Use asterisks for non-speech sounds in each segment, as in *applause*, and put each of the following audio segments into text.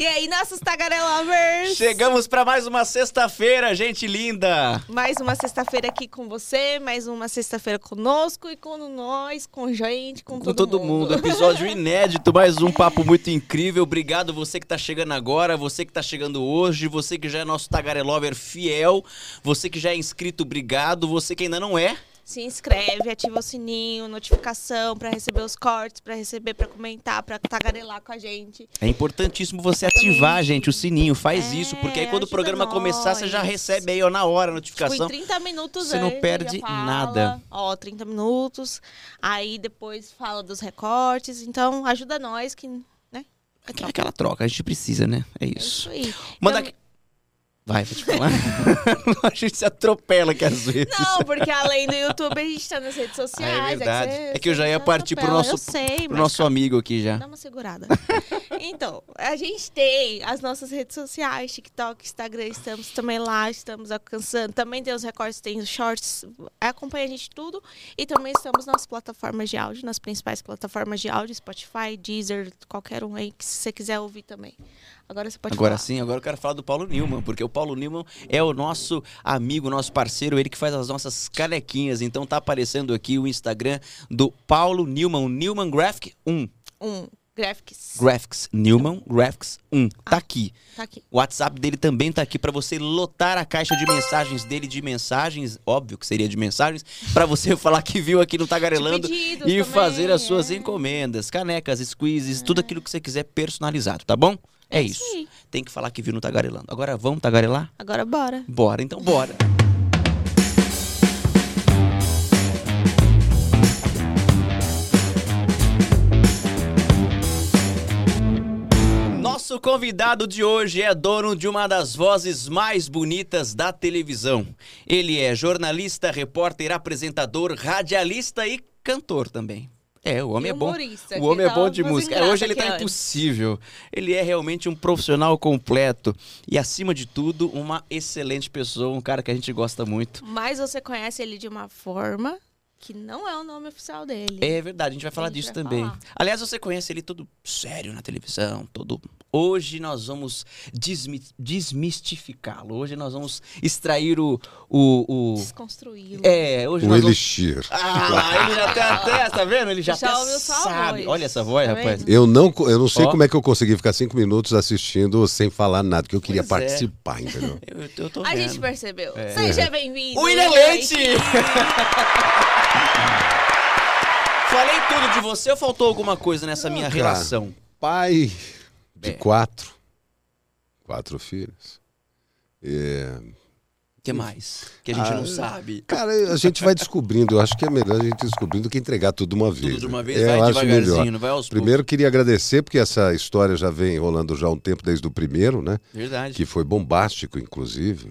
E aí, nossos tagarelovers? Chegamos para mais uma sexta-feira, gente linda! Mais uma sexta-feira aqui com você, mais uma sexta-feira conosco e com nós, com gente, com, Com todo, todo mundo, episódio *laughs* inédito, mais um papo muito incrível. Obrigado você que tá chegando agora, você que tá chegando hoje, você que já é nosso tagarelover fiel, você que já é inscrito, obrigado, você que ainda não é, Se inscreve, ativa o sininho, notificação pra receber os cortes, pra receber, pra comentar, pra tagarelar com a gente. É importantíssimo você ativar, gente, o sininho. Faz É, isso, porque aí quando o programa começar, você já nós. recebe aí ó, na hora a Tipo, notificação. em 30 minutos Você não antes, perde já fala, nada. Ó, 30 minutos. Aí depois fala dos recortes. Então, ajuda nós que, né? Aquela, aquela troca, a gente precisa, né? É É isso. isso aí. Manda Então- aqui. Vai, vou te falar. *laughs* a gente se atropela aqui às vezes. Não, porque além do YouTube, a gente tá nas redes sociais. Ah, é verdade. você- É que eu já ia partir pro nosso- sei, Pro nosso amigo aqui já. Dá uma segurada. *laughs* então, a gente tem as nossas redes sociais, TikTok, Instagram, estamos também lá, estamos alcançando. Também tem os recortes, tem os shorts. Acompanha a gente tudo. E também estamos nas plataformas de áudio, nas principais plataformas de áudio, Spotify, Deezer, qualquer um aí que você quiser ouvir também. Agora você pode Agora falar. sim, agora eu quero falar do Paulo Newman, porque o Paulo Newman é o nosso amigo, nosso parceiro, ele que faz as nossas canequinhas. Então tá aparecendo aqui o Instagram do Paulo Newman, Newman Graphic 1. Um, Graphics. Graphics, Newman Graphics 1. Tá aqui. Tá aqui. O WhatsApp dele também tá aqui para você lotar a caixa de mensagens dele de mensagens, óbvio que seria de mensagens, para você *laughs* falar que viu aqui no Tagarelando e também, fazer as suas é. encomendas, canecas, squeezes, tudo aquilo que você quiser personalizado, tá bom? É, isso. aí. Tem que falar que viu no Tagarelando. Agora vamos tagarelar? Agora bora. Bora, então bora. Nosso convidado de hoje é dono de uma das vozes mais bonitas da televisão. Ele é jornalista, repórter, apresentador, radialista e cantor também. É, o homem é bom. O homem é bom de música. É, hoje ele tá antes. impossível. Ele é realmente um profissional completo e, acima de tudo, uma excelente pessoa, um cara que a gente gosta muito. Mas você conhece ele de uma forma que não é o nome oficial dele. É verdade, a gente vai falar A gente disso vai também. falar. Aliás, você conhece ele todo sério na televisão, todo. Hoje nós vamos desmi- desmistificá-lo. Hoje nós vamos extrair o. o, o... Desconstruí-lo. É, hoje O nós vamos. Elixir. Ah, ele já tem até, tá vendo? Ele já, Já até sabe. voz. Olha essa voz, Tá rapaz. Eu não, eu não sei Ó. como é que eu consegui ficar cinco minutos assistindo sem falar nada, porque eu queria Pois é. participar, entendeu? *laughs* Eu, eu, A gente percebeu. É. Seja bem-vindo. William Leite! *laughs* Falei tudo de você ou faltou alguma coisa nessa minha cara. relação? Pai de É. quatro, quatro filhos. É, O que mais? Que a gente Ah, não sabe. Cara, a gente vai descobrindo. Eu acho que é melhor a gente descobrindo do que entregar tudo de uma vez. Tudo de uma né? vez, É, vai eu acho devagarzinho, vai aos Primeiro, queria agradecer, porque essa história já vem rolando já há um tempo, desde o primeiro, né? poucos. Verdade. que foi bombástico, inclusive,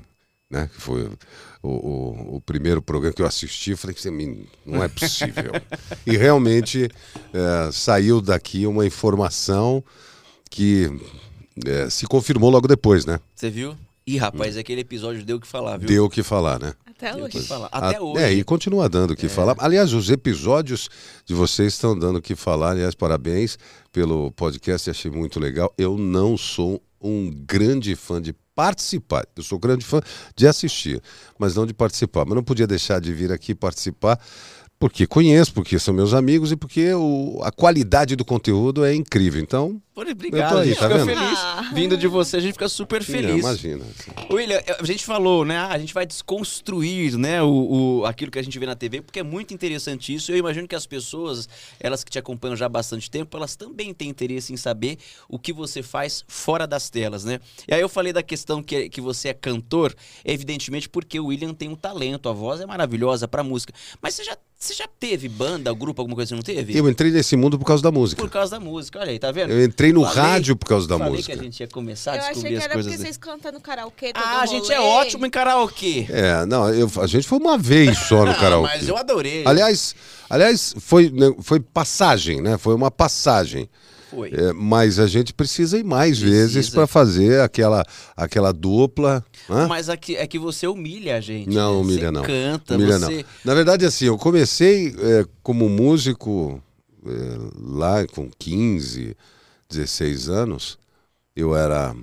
né? Que foi o, o, o primeiro programa que eu assisti. Eu falei que não é *laughs* possível. e realmente é, saiu daqui uma informação que é, se confirmou logo depois, né? Você viu? Ih, rapaz, aquele episódio deu o que falar, viu? Deu o que falar, né? Até Deu hoje. falar. Até A- hoje. É, e continua dando o que falar. Aliás, os episódios de vocês estão dando o que falar. Aliás, parabéns pelo podcast, achei muito legal. Eu não sou um grande fã de participar. Eu sou grande fã de assistir, mas não de participar. Mas não podia deixar de vir aqui participar. Porque conheço, porque são meus amigos e porque o- a qualidade do conteúdo é incrível. Então, Obrigado, tô aí, a gente tá fica vendo? feliz. Ah. Vindo de você, a gente fica super sim, feliz. imagina. William, a gente falou, né? ah, A gente vai desconstruir, né, o, o- aquilo que a gente vê na TV, porque é muito interessante isso. Eu imagino que as pessoas, elas que te acompanham já há bastante tempo, elas também têm interesse em saber o que você faz fora das telas, né? E aí eu falei da questão que, que você é cantor, evidentemente porque o William tem um talento, a voz é maravilhosa pra música. Mas você já, você já teve banda, grupo, alguma coisa, você não teve? Eu entrei nesse mundo por causa da música. Por causa da música, olha aí, tá vendo? Eu entrei no Falei- rádio por causa da Falei música. que a gente ia começar a Eu achei descobrir que as era coisas. porque dele. vocês cantam no karaokê todo Ah, a gente rolê. é ótimo em karaokê. É, não, eu- a gente foi uma vez só no Ah, karaokê. mas eu adorei. Aliás, aliás foi, né, foi passagem, né? Foi uma passagem. Foi. É, mas a gente precisa ir mais Precisa. vezes para fazer aquela, aquela dupla. hã? Mas aqui é que você humilha a gente. Não, né? humilha você não. canta, Humilha você. não. Na verdade, assim, eu comecei é, como músico é, lá com 15, 16 anos. eu era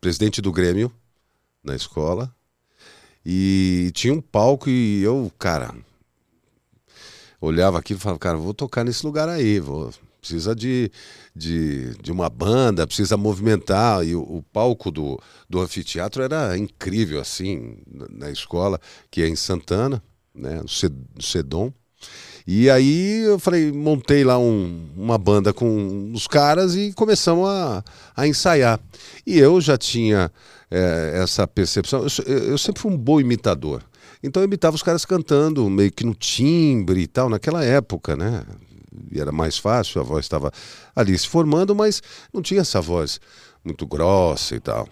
presidente do Grêmio na escola e tinha um palco e eu, cara, olhava aquilo e falava, cara, vou tocar nesse lugar aí, vou, precisa de, de, de uma banda, precisa movimentar. E o, o, palco do, do anfiteatro era incrível, assim, na, escola, que é em Santana, né, no Sedom. E aí eu falei, montei lá um, uma banda com os caras e começamos a, a ensaiar. E eu já tinha é, essa percepção, eu, eu sempre fui um bom imitador. Então eu imitava os caras cantando, meio que no timbre e tal, naquela época, né? E era mais fácil, a voz estava ali se formando, mas não tinha essa voz muito grossa e tal.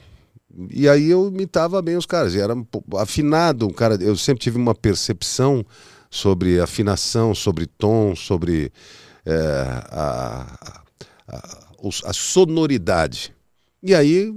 E aí eu imitava bem os caras, e era afinado, um cara, eu sempre tive uma percepção sobre afinação, sobre tom, sobre é, a, a, a sonoridade. E aí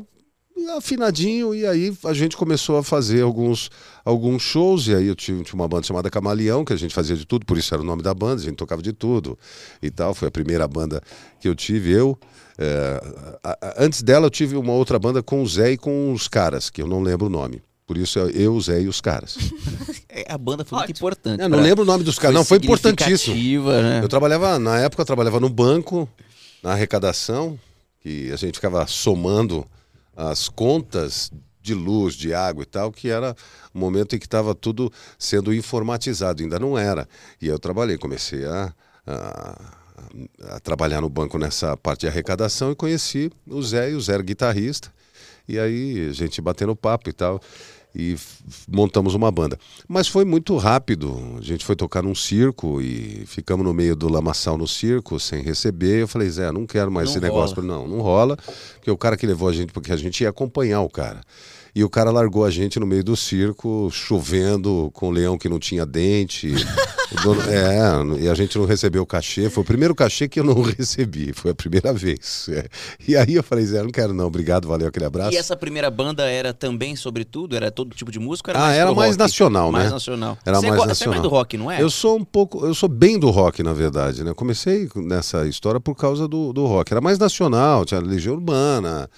afinadinho, e aí a gente começou a fazer alguns, alguns shows, e aí eu tinha, tinha uma banda chamada Camaleão, que a gente fazia de tudo, por isso era o nome da banda, a gente tocava de tudo e tal. Foi a primeira banda que eu tive, eu. É, a, a, antes dela eu tive uma outra banda com o Zé e com os caras, que eu não lembro o nome. Por isso eu, o Zé e os caras. *laughs* É, a banda foi Ótimo. muito importante. Eu não lembro o nome dos caras, não, foi importantíssimo. Né? Eu trabalhava, na época eu trabalhava no banco, na arrecadação, que a gente ficava somando as contas de luz, de água e tal, que era o momento em que estava tudo sendo informatizado, ainda não era. E eu trabalhei, comecei a, a, a, trabalhar no banco nessa parte de arrecadação e conheci o Zé, e o Zé era guitarrista, e aí gente batendo papo e tal e montamos uma banda. Mas foi muito rápido. A gente foi tocar num circo e ficamos no meio do lamaçal no circo, sem receber. Eu falei, Zé, não quero mais não esse rola. negócio. Não, não rola, porque o cara que levou a gente, porque a gente ia acompanhar o cara. E o cara largou a gente no meio do circo, chovendo, com o leão que não tinha dente. dono, é, e a gente não recebeu o cachê. Foi o primeiro cachê que eu não *laughs* recebi, foi a primeira vez. É. E aí eu falei, Zé, não quero não, obrigado, valeu aquele abraço. E essa primeira banda era também sobre tudo? Era todo tipo de música? Era ah, mais era mais rock? nacional, mais né? nacional. Era você mais nacional. Você é do rock, não é? Eu sou um pouco, eu sou bem do rock, na verdade, né? Comecei nessa história por causa do, do rock. Era mais nacional, tinha Legião Urbana,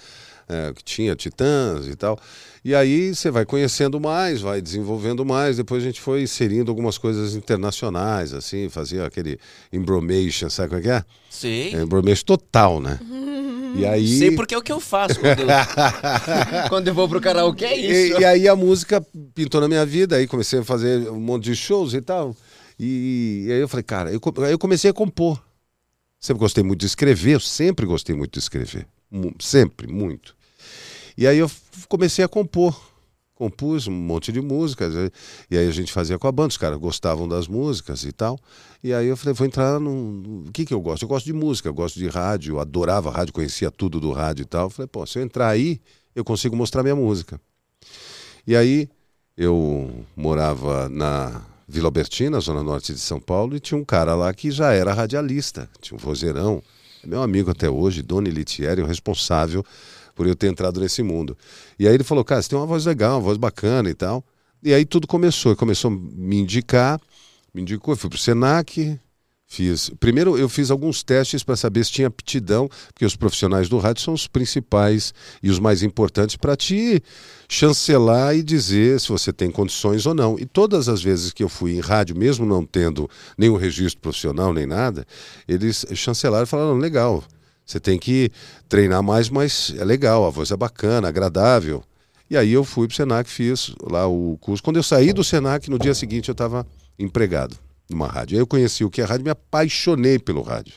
é, que tinha Titãs e tal. E aí você vai conhecendo mais, vai desenvolvendo mais. Depois a gente foi inserindo algumas coisas internacionais, assim, fazia aquele embromation, sabe como é que é? Sim. É, embromation total, né? E *laughs* aí... Sei porque é o que eu faço quando eu, *laughs* quando eu vou pro karaokê, é isso. E, e, aí a música pintou na minha vida, aí comecei a fazer um monte de shows e tal. E, e aí eu falei, cara, eu, aí eu comecei a compor. Sempre gostei muito de escrever, eu sempre gostei muito de escrever. Sempre, muito. E aí eu comecei a compor. Compus um monte de músicas. E aí a gente fazia com a banda, os caras gostavam das músicas e tal. E aí eu falei, vou entrar no. O que, que eu gosto? Eu gosto de música, eu gosto de rádio, eu adorava rádio, conhecia tudo do rádio e tal. Eu falei, pô, se eu entrar aí, eu consigo mostrar minha música. E aí eu morava na Vila Albertina, zona norte de São Paulo, e tinha um cara lá que já era radialista, tinha um vozeirão, meu amigo até hoje, Doni Litieri, o responsável por eu ter entrado nesse mundo. E aí ele falou, cara, você tem uma voz legal, uma voz bacana e tal. E aí tudo começou, começou a me indicar, me indicou, eu fui pro Senac, fiz. Primeiro eu fiz alguns testes para saber se tinha aptidão, porque os profissionais do rádio são os principais e os mais importantes para te chancelar e dizer se você tem condições ou não. E todas as vezes que eu fui em rádio, mesmo não tendo nenhum registro profissional nem nada, eles chancelaram e falaram: legal, você tem que treinar mais, mas é legal, a voz é bacana, agradável. E aí eu fui para o Senac, fiz lá o curso. Quando eu saí do Senac, no dia seguinte eu estava empregado numa rádio. Aí eu conheci o que é rádio, me apaixonei pelo rádio.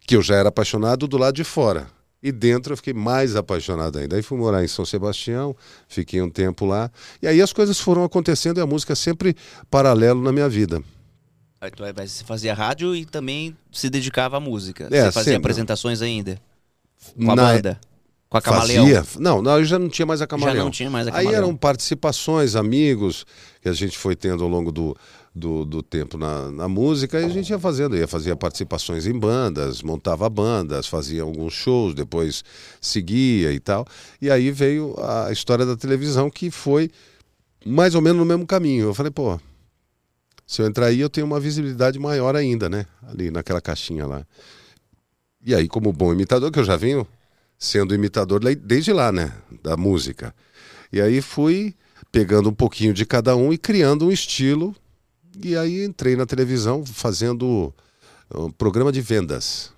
Que eu já era apaixonado do lado de fora. E dentro eu fiquei mais apaixonado ainda. Aí fui morar em São Sebastião, fiquei um tempo lá. E aí as coisas foram acontecendo e a música sempre paralelo na minha vida. Então, você fazia rádio e também se dedicava à música. É, você fazia sempre. apresentações ainda? Com a Na... banda? Com a Camaleão? Fazia. Não, não, eu já não tinha mais a Camaleão. Já não tinha mais a Camaleão. Aí eram participações, amigos, que a gente foi tendo ao longo do, do, do tempo na, na, música e a gente ia fazendo, ia fazia participações em bandas, montava bandas, fazia alguns shows, depois seguia e tal. E aí veio a história da televisão que foi mais ou menos no mesmo caminho. Eu falei, pô, se eu entrar aí, eu tenho uma visibilidade maior ainda, né? Ali naquela caixinha lá. E aí, como bom imitador, que eu já venho sendo imitador desde lá, né? Da música. E aí fui pegando um pouquinho de cada um e criando um estilo. E aí entrei na televisão fazendo um programa de vendas.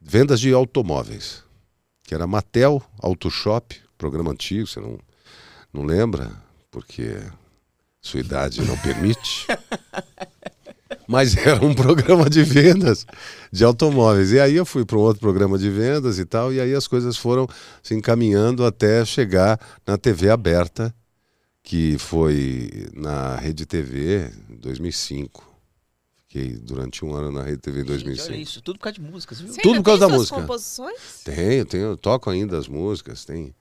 Vendas de automóveis. Que era Matel Auto Shop, programa antigo, você não, não lembra? Porque sua idade não permite. *laughs* Mas era um programa de vendas de automóveis. E aí eu fui para um outro programa de vendas e tal, e aí as coisas foram se encaminhando até chegar na TV aberta, que foi na Rede TV em 2005. Fiquei durante um ano na Rede TV em Gente, olha 2005. isso, tudo por causa de músicas, viu? Você Tudo por causa tem da suas música. composições? Tenho, tenho, toco ainda as músicas, tem.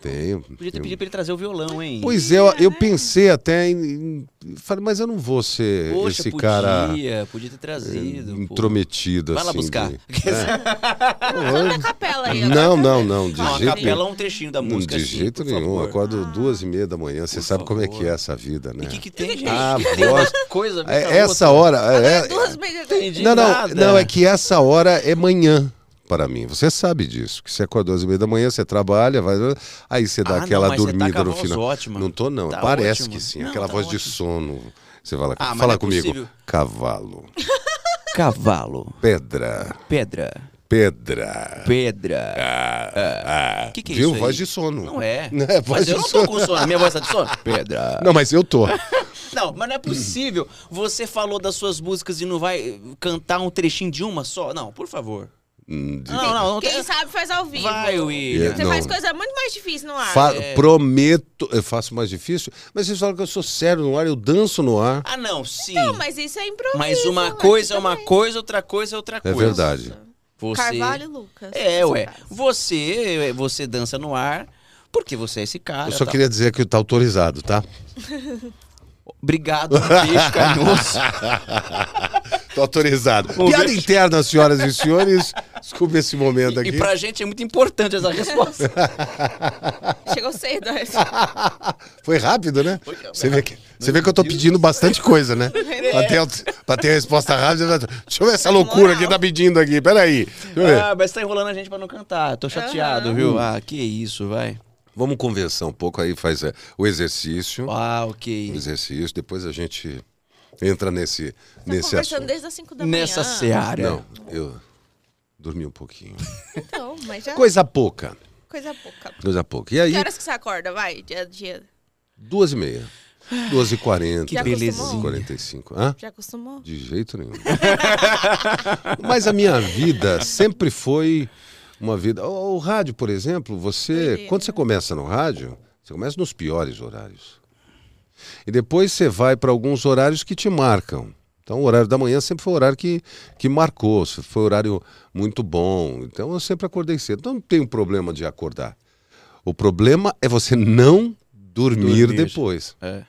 Tenho. Podia ter tenho. pedido pra ele trazer o violão, hein? Pois é, eu, eu pensei até em, em- Falei, mas eu não vou ser Poxa, esse podia, cara podia ter trazido. pô. intrometido Vai lá assim. buscar. de- *laughs* a capela aí. Não, não, não, de Não, a jeito capela nenhum. é um trechinho da Não, música. de assim, jeito nenhum. Eu favor. acordo duas e meia da manhã. Você Por sabe como é favor. que é essa vida, né? E o que, que tem, gente? Ah, voz. coisa. a a É, essa outra. hora. é- Duas meia não, não, nada. não, é que essa hora é manhã para mim. Você sabe disso. Que você acorda duas e meia da manhã, você trabalha, vai, aí você dá Ah, aquela não, tá dormida com a no voz final. ótima. Não tô, não. Tá Parece ótimo. que sim. Não, aquela tá voz de ótimo. sono. Você fala, Ah, fala não é comigo. possível. Cavalo. *laughs* Cavalo, Pedra. pedra, Pedra. pedra. Ah, O que, que é Viu? Voz de sono. Não é. *laughs* É, voz mas eu de não tô sono. com sono. Minha voz tá de sono? *laughs* Pedra. Não, mas eu tô. Não, mas não é possível. Você falou das suas músicas e não vai cantar um trechinho de uma só? Não, por favor. Hum, de- Não, não, não. Quem tem- sabe faz ao vivo. Vai, William. Você Não. faz coisa muito mais difícil no ar. Fa- É. Prometo, eu faço mais difícil, mas vocês falam que eu sou sério no ar, eu danço no ar. Ah, não, sim. Não, mas isso é improviso. Mas uma coisa é uma também. coisa, outra coisa é outra É coisa. verdade. Você... Carvalho e Lucas. É, ué. Você, você dança no ar porque você é esse cara. Eu só tá? queria dizer que tá autorizado, tá? Obrigado, um beijo carinhoso. Tô autorizado. Um Piada interna, senhoras e senhores. Desculpe esse momento aqui. E pra gente é muito importante essa resposta. *laughs* Chegou cedo. *laughs* Foi rápido, né? Foi. Você vê que, você vê que eu tô pedindo bastante coisa, né? Pra ter, pra ter a resposta rápida. Deixa eu ver essa loucura que tá pedindo aqui. Peraí. Ah, mas tá enrolando a gente pra não cantar. Tô chateado, Aham. viu? Ah, que isso, vai. Vamos conversar um pouco aí, faz é, o exercício. Ah, O ok. exercício, depois a gente entra nesse, Tá nesse conversando assunto. desde as 5 da manhã. Nessa seara. Não, eu dormi um pouquinho. Então, mas já... Coisa pouca. Coisa pouca. Coisa pouca. E aí, Que horas que você acorda? Vai, dia a dia. duas e meia. Duas e quarenta. Que Já belezinha. acostumou? 45. Hã? Já acostumou? De jeito nenhum. *laughs* Mas a minha vida sempre foi uma vida. O, o rádio, por exemplo, você. Quando você começa no rádio, você começa nos piores horários. E depois você vai para alguns horários que te marcam. Então, o horário da manhã sempre foi o horário que, que marcou, foi um horário muito bom. Então, eu sempre acordei cedo. Então, não tem um problema de acordar. O problema é você não dormir, Dormir. depois. É.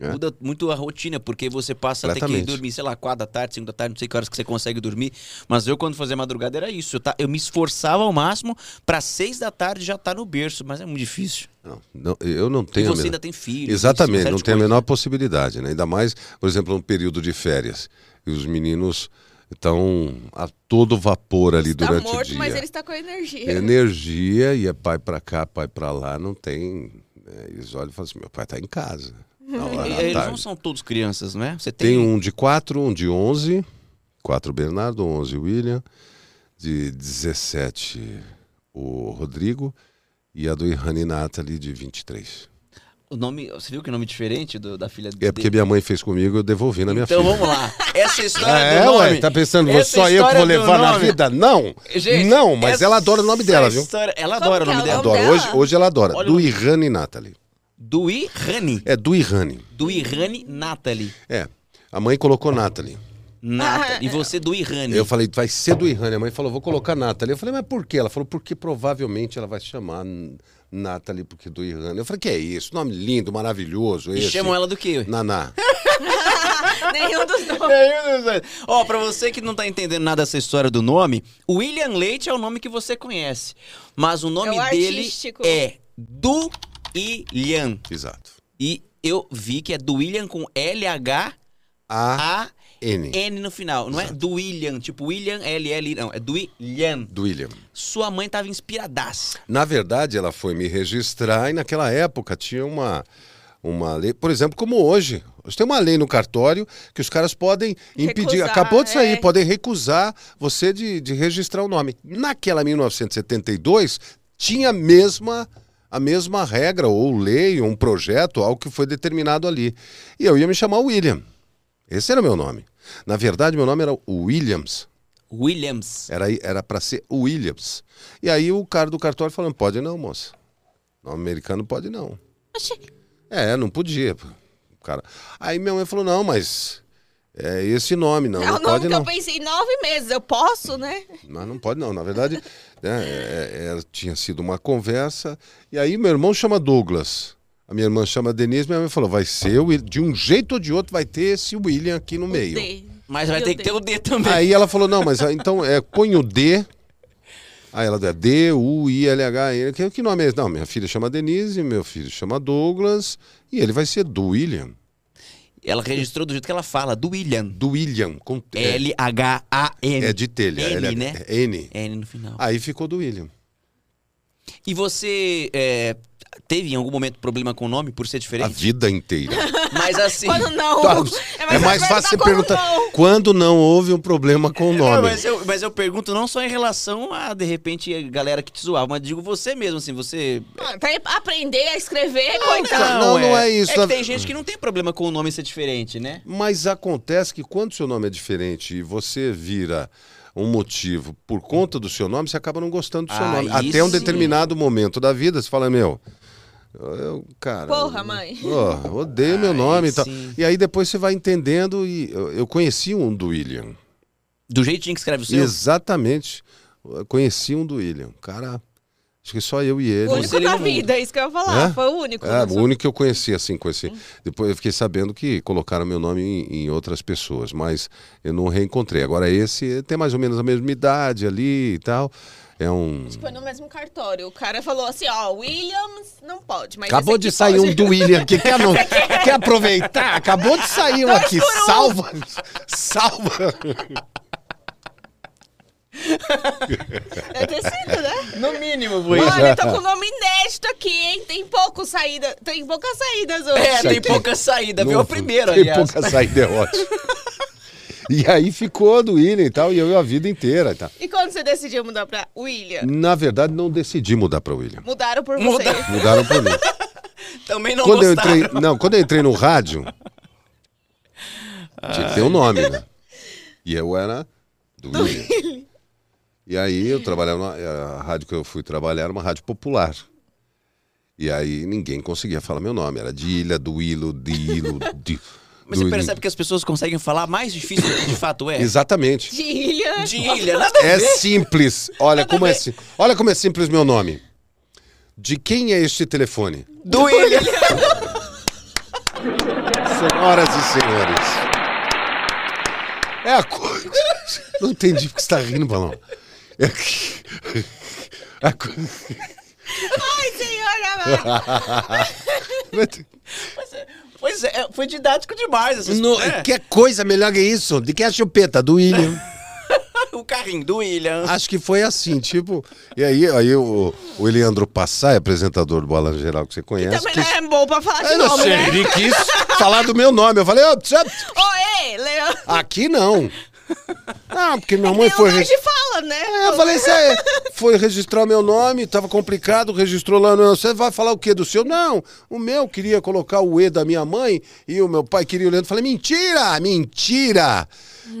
É. Muda muito a rotina, porque você passa a ter que dormir, sei lá, 4 da tarde, 5 da tarde, não sei que horas que você consegue dormir. Mas eu, quando fazia madrugada, era isso. Eu, tá- eu me esforçava ao máximo pra 6 da tarde já estar no berço, mas é muito difícil. Não, não, eu não E tenho. a você menor- ainda tem filho. Exatamente, uma não tem a menor possibilidade, né? Ainda mais, por exemplo, no período de férias. E os meninos estão a todo vapor ali Está durante o morto, dia. mas ele está com energia. Energia e é pai pra cá, pai pra lá, não tem. né? Eles olham e falam assim: meu pai tá em casa. Hora Eles não são todos crianças, né? Você tem, Tem um de 4, um de 11, 4 Bernardo, 11 William, de 17 o Rodrigo e a do Irani Nathalie de 23. o nome. Você viu que nome diferente do- da filha dele? É porque minha mãe fez comigo, eu devolvi na minha Então filha. vamos lá. Essa história É, do nome. ué, tá pensando, vou essa só eu que vou levar na vida? Não! Gente, não, mas ela adora o nome dela, viu? história- ela adora o que é nome o dela. nome Adora. Hoje, hoje ela adora. Olha do. Irani Nathalie. Do Irani. É, do Irani. Do Irani Nathalie. É. A mãe colocou Nathalie. Nathalie. E você do Irani. Eu falei, vai ser do Irani. A mãe falou, vou colocar Nathalie. Eu falei, mas por quê? Ela falou, porque provavelmente ela vai se chamar N- Nathalie, porque do Irani. Eu falei, que é isso? Nome lindo, maravilhoso. E esse. chamam ela do quê? Naná. *laughs* Nenhum dos dois. Ó, pra você que não tá entendendo nada dessa história do nome, William Leite é o nome que você conhece. Mas o nome É o dele artístico. é do William. Exato. E eu vi que é do William com L-H-A-N. A N. N no final. Não é do William, tipo William, L, L, não. É do William. Do William. Sua mãe tava inspiradaça. Na verdade, ela foi me registrar e naquela época tinha uma, uma lei, por exemplo, como hoje. Hoje tem uma lei no cartório que os caras podem impedir. Recusar, acabou de sair, é. podem recusar você de, de registrar o nome. Naquela 1972, tinha a mesma, a mesma regra, ou lei, ou um projeto, algo que foi determinado ali. E eu ia me chamar William. Esse era o meu nome. Na verdade, meu nome era Williams. Williams. Era era para ser Williams. E aí o cara do cartório falando: pode não, moça. Nome americano pode não. Oxi, É, não podia. cara. Aí minha mãe falou: não, mas é esse nome, não. é Não, o nome pode que não. eu pensei em nove meses. Eu posso, né? Mas não pode não. Na verdade, né, é- é- tinha sido uma conversa. E aí meu irmão chama Douglas. A minha irmã chama Denise. Minha mãe falou: vai ser, o de um jeito ou de outro, vai ter esse William aqui no O meio. D. Mas vai ter que ter o D também. Aí ela falou, não, mas ah, então é, põe o D. Aí ela deu D, U, I, L, H, N. Que, que nome é esse? Não, minha filha chama Denise, meu filho chama Douglas. E ele vai ser do William. Ela registrou do jeito que ela fala, do William. Do William. Com, é, L-H-A-N. é de telha. N, ela é- né? é N. N no final. Aí ficou do William. E você é, teve em algum momento problema com o nome por ser A diferente? vida inteira. *laughs* Mas assim. Quando não. Tá, é mais mais fácil você perguntar Não. quando não houve um problema com o É, nome. mas, eu, mas eu pergunto não só em relação a, de repente, a galera que te zoava, mas digo você mesmo, assim, você. Ah, Pra aprender a escrever, Não, coitado. não, não é isso. É que tem gente que não tem problema com o nome ser diferente, né? Mas acontece que quando seu nome é diferente e você vira um motivo por conta do seu nome, você acaba não gostando do seu Aí nome. Até um sim. determinado momento da vida, você fala, meu, eu, cara. Porra, mãe. *laughs* ó, odeio meu nome e tal. sim. E aí depois você vai entendendo e eu, eu conheci um do William. Do jeitinho que escreve o seu. Exatamente. Eu conheci um do William. Cara, acho que só eu e ele. O único ele da não- vida, é isso que eu ia falar. É? Foi o único. É, Não o único que eu conheci, assim, conheci. Depois eu fiquei sabendo que colocaram meu nome em, em outras pessoas, mas eu não reencontrei. Agora esse tem mais ou menos a mesma idade ali e tal. É um. Foi no mesmo cartório. O cara falou assim, ó, Williams não pode, mas Acabou de sair pode. um do William aqui. Quer, não, *laughs* quer aproveitar? Acabou de sair um aqui. um. Salva! Salva! Ter sido, né? No mínimo, foi. Olha, eu tô com o nome inédito aqui, hein? Tem pouco saída, tem poucas saídas hoje. É, tem pouca saída. Viu Não, o primeiro, Tem aliás. pouca saída, é ótimo. *laughs* E aí ficou do William e tal, e eu a vida inteira e tal. E quando você decidiu mudar pra William? Na verdade, não decidi mudar para William. Mudaram por Muda- você. Mudaram para mim. *laughs* Também não quando eu entrei, não, quando eu entrei no rádio, tinha que ter um nome, né? E eu era do William. E aí eu trabalhava na a rádio que eu fui trabalhar era uma rádio popular. E aí ninguém conseguia falar meu nome, era de Ilha, do Ilo, de Ilo, de Mas do você percebe que as pessoas conseguem falar mais difícil do que de fato é? *laughs* Exatamente. De Ilha. De ilha, nada a É ver. simples. Olha Nada como é, si- olha como é simples meu nome. De quem é este telefone? Do ilha. *laughs* Senhoras e senhores. É a coisa. Não entendi porque você está rindo, Balão. É que... *laughs* a co- Ai, senhora. Pois é, foi didático demais. Essas, No- é. Que coisa melhor que isso? De que é a chupeta? Do William. *laughs* O carrinho do William. Acho que foi assim, tipo. E aí, aí o, o Eliandro Passai, apresentador do Bola Geral que você conhece. Também quis- não é bom pra falar de Eu não nome, sei, né? ele quis falar do meu nome. Eu falei, "Ô, tchê, Oi, Leandro. aqui não. Ah, porque minha mãe Tem foi. lugar regi- de fala, né? É, eu falei, você foi registrar meu nome, tava complicado, registrou lá no. Você vai falar o quê do seu? Não, o meu queria colocar o E da minha mãe e o meu pai queria o Leandro. Falei, mentira, mentira.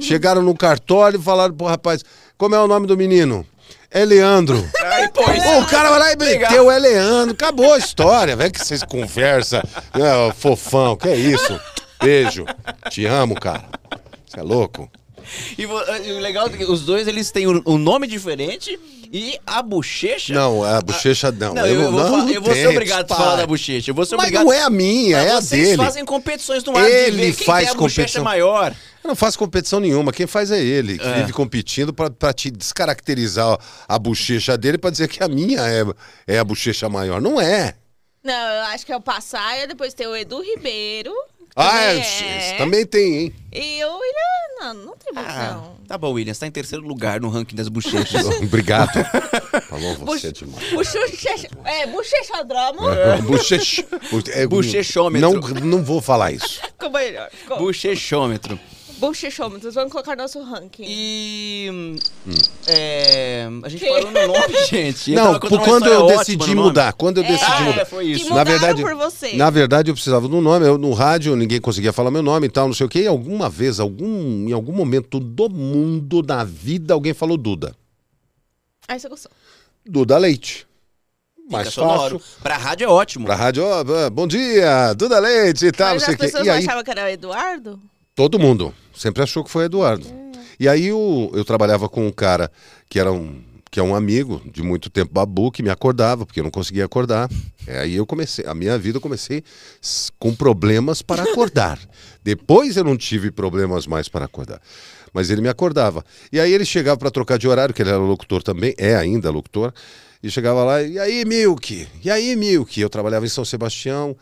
Chegaram no cartório e falaram pro rapaz, como é o nome do menino? É Leandro. Aí, pois. Pô, o cara vai lá e meteu, é Leandro. Acabou a história, velho, que vocês conversam. É, fofão, que é isso? Beijo. Te amo, cara. Você é louco? E, e o legal é que os dois eles têm um, um nome diferente e a bochecha. Não, a bochecha não. Não, eu, eu vou, não eu vou ser obrigado a falar da bochecha. Eu vou ser Mas obrigado. não é a minha, é a Vocês dele. fazem competições no ar de Ele ver quem faz tem a bochecha competição. maior. Eu não faço competição nenhuma. Quem faz é ele, que É. vive competindo pra, pra te descaracterizar a bochecha dele pra dizer que a minha é, é a bochecha maior. Não é. Não, eu acho que é o Passaia, depois tem o Edu Ribeiro. Ah, também é, esse também tem, hein? E o William Mano, não tem Ah, busão. tá bom, William. Você tá em terceiro lugar no ranking das bochechas. *laughs* Obrigado. *laughs* Falou você é demais. Bochecha, é, bochechadromo. É, Bochecha. *laughs* É, Bochechômetro. Não, não vou falar isso. Ficou melhor. Ficou. Bochechômetro. Bochechômetros, vamos colocar nosso ranking. E. hum, É, a gente parou no nome, *laughs* gente. Não, por quando eu decidi mudar. Quando eu decidi Ah, mudar. é, foi isso. Que Na verdade, por você. na verdade, eu precisava do nome. Eu, no rádio, ninguém conseguia falar meu nome e tal, não sei o quê. E alguma vez, algum, em algum momento do mundo, na vida, alguém falou Duda. Aí você gostou. Duda Leite. Fica Mais sonoro. fácil. Pra rádio é ótimo. Pra rádio, ó, bom dia, Duda Leite e tal, Mas não sei as pessoas E aí, achavam que era o Eduardo? Todo mundo sempre achou que foi Eduardo. E aí o- eu trabalhava com um cara que era um que é um amigo de muito tempo, Babu, que me acordava, porque eu não conseguia acordar. É, aí eu comecei, a minha vida eu comecei com problemas para acordar. *laughs* Depois eu não tive problemas mais para acordar. Mas ele me acordava. E aí ele chegava para trocar de horário, que ele era locutor também, é ainda locutor, e chegava lá, e aí, Milk? E aí, Milk? Eu trabalhava em São Sebastião,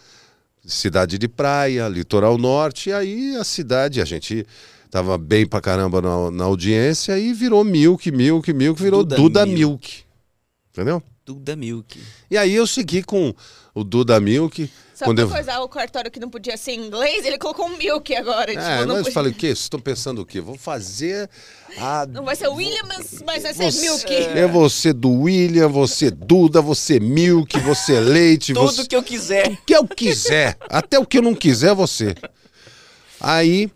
cidade de praia, litoral norte, e aí a cidade, a gente tava bem pra caramba na, na audiência e virou Milk, Milk, Milk, virou Duda Duda, Milk. Milk. Entendeu? Duda Milk. E aí eu segui com o Duda Milk. Só quando pra eu... coisar o cartório que não podia ser em inglês, ele colocou um milk agora. É, tipo, não, mas podia- falei, o quê? Vocês estão pensando o quê? Vou fazer a. não vai ser Williams, mas vai ser Você, milk. é você do William, você Duda, você Milk, você Leite, Tudo você. que eu quiser. O que eu quiser. Até o que eu não quiser, você. Aí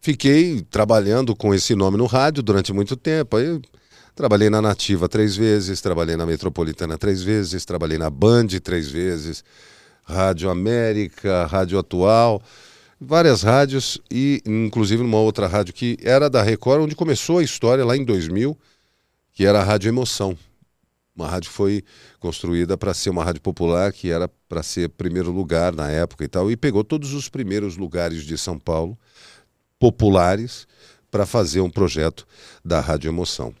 fiquei trabalhando com esse nome no rádio durante muito tempo. Aí trabalhei na Nativa três vezes, trabalhei na Metropolitana três vezes, trabalhei na Band três vezes, Rádio América, Rádio Atual, várias rádios e inclusive numa outra rádio que era da Record, onde começou a história lá em 2000, que era a Rádio Emoção. Uma rádio foi construída para ser uma rádio popular, que era para ser primeiro lugar na época e tal, e pegou todos os primeiros lugares de São Paulo, populares, para fazer um projeto da Rádio Emoção.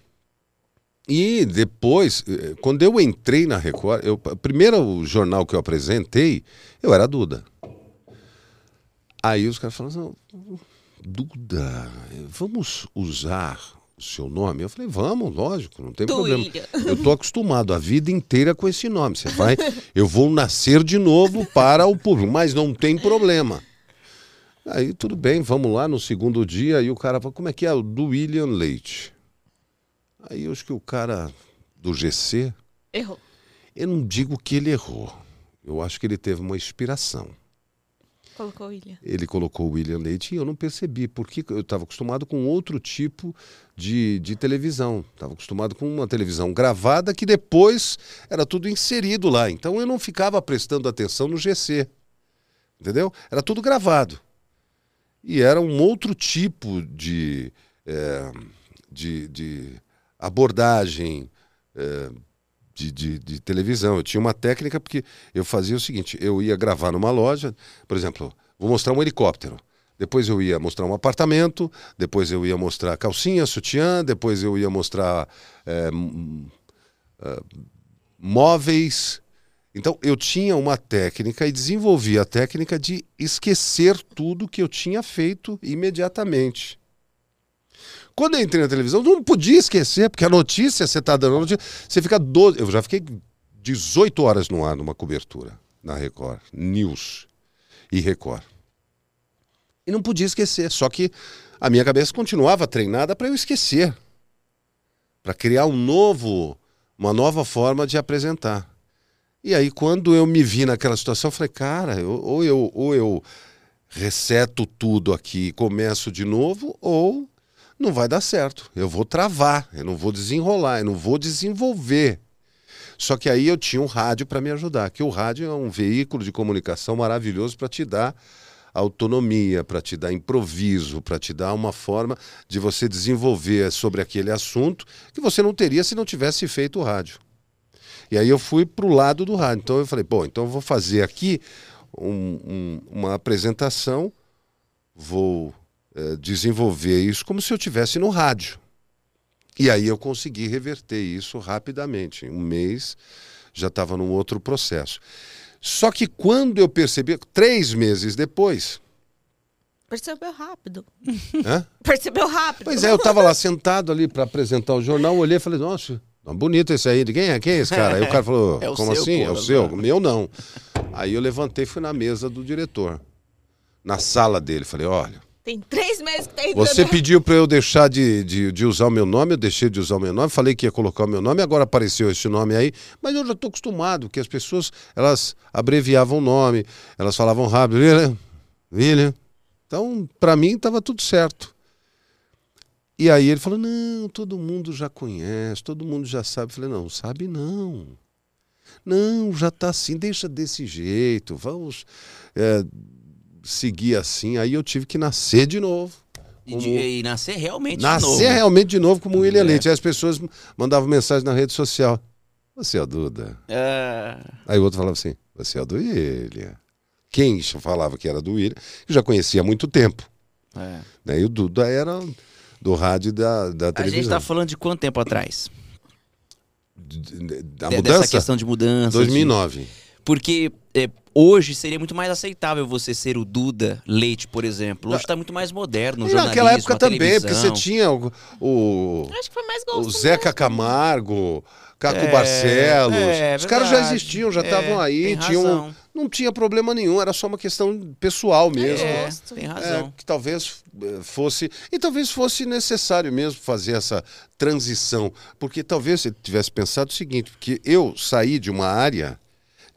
E depois, eh, quando eu entrei na Record, eu, o primeiro jornal que eu apresentei, eu era Duda. Aí os caras falaram, "Não, Duda, vamos usar o seu nome? Eu falei, vamos, lógico, não tem problema. Eu tô acostumado a vida inteira com esse nome. Você vai, eu vou nascer de novo para o público, mas não tem problema. Aí tudo bem, vamos lá no segundo dia, aí o cara falou, como é que é? O do William Leite. Aí eu acho que o cara do GC, Errou. eu não digo que ele errou. Eu acho que ele teve uma inspiração. Colocou o William. Ele colocou o William Leite e eu não percebi, porque eu estava acostumado com outro tipo de, de televisão. Estava acostumado com uma televisão gravada que depois era tudo inserido lá. Então eu não ficava prestando atenção no GC. Entendeu? Era tudo gravado. E era um outro tipo de, eh, de, de abordagem eh, de, de, de televisão. Eu tinha uma técnica porque eu fazia o seguinte: eu ia gravar numa loja, por exemplo, vou mostrar um helicóptero. Depois eu ia mostrar um apartamento, depois eu ia mostrar calcinha, sutiã, depois eu ia mostrar ah, móveis. Então eu tinha uma técnica e desenvolvi a técnica de esquecer tudo que eu tinha feito imediatamente. Quando eu entrei na televisão, não podia esquecer, porque a notícia, você está dando notícia, você fica 12. Eu já fiquei 18 horas no ar numa cobertura na Record, News e Record. E não podia esquecer, só que a minha cabeça continuava treinada para eu esquecer, para criar um novo, uma nova forma de apresentar. E aí, quando eu me vi naquela situação, eu falei, cara, eu- ou, eu, ou eu reseto tudo aqui começo de novo, ou não vai dar certo. Eu vou travar, eu não vou desenrolar, eu não vou desenvolver. Só que aí eu tinha um rádio para me ajudar, que o rádio é um veículo de comunicação maravilhoso para te dar autonomia, para te dar improviso, para te dar uma forma de você desenvolver sobre aquele assunto que você não teria se não tivesse feito o rádio. E aí eu fui para o lado do rádio. Então eu falei, bom, então eu vou fazer aqui um- um- uma apresentação, vou eh, desenvolver isso como se eu tivesse no rádio. E aí eu consegui reverter isso rapidamente. Em um mês já estava num outro processo. Só que quando eu percebi, três meses depois, Percebeu rápido. Hã? *laughs* Percebeu rápido. Pois é, eu tava lá sentado ali para apresentar o jornal, olhei e falei, nossa, tá bonito esse aí. De Quem é? Quem é esse cara? Aí o cara falou, *laughs* É o como seu, assim? pô, é o né? seu? Meu não. Aí eu levantei e fui na mesa do diretor. Na sala dele. Falei, olha, Tem três meses que tá entrando. você pediu para eu deixar de, de, de usar o meu nome, eu deixei de usar o meu nome, falei que ia colocar o meu nome, agora apareceu esse nome aí, mas eu já estou acostumado, que as pessoas, elas abreviavam o nome, elas falavam rápido, William, William. Então, para mim, estava tudo certo. E aí ele falou, não, todo mundo já conhece, todo mundo já sabe. Eu falei, não, sabe não. Não, já está assim, deixa desse jeito, vamos é, seguir assim. Aí eu tive que nascer de novo. E, de- e nascer realmente de Nascer novo. realmente de novo como o William É. Leite. Aí as pessoas mandavam mensagem na rede social. Você é a Duda? Ah, Aí o outro falava assim, você é a do William. Quem falava que era do William, eu já conhecia há muito tempo. é. Né? E o Duda era do rádio e da, da A televisão. gente tá falando de quanto tempo atrás? Da De- mudança? Dessa questão de mudança. 2009. de- Porque é, hoje seria muito mais aceitável você ser o Duda Leite, por exemplo. Hoje tá muito mais moderno, o jornalismo, naquela época a também, porque você tinha o, o, Acho que foi mais o. Zeca Camargo, Caco É, Barcelos. é, Os caras já existiam, já É, estavam aí, tem tinham, não tinha problema nenhum, era só uma questão pessoal mesmo. É, tem É, razão. que talvez eh, fosse. E talvez fosse necessário mesmo fazer essa transição. Porque talvez você tivesse pensado o seguinte: porque eu saí de uma área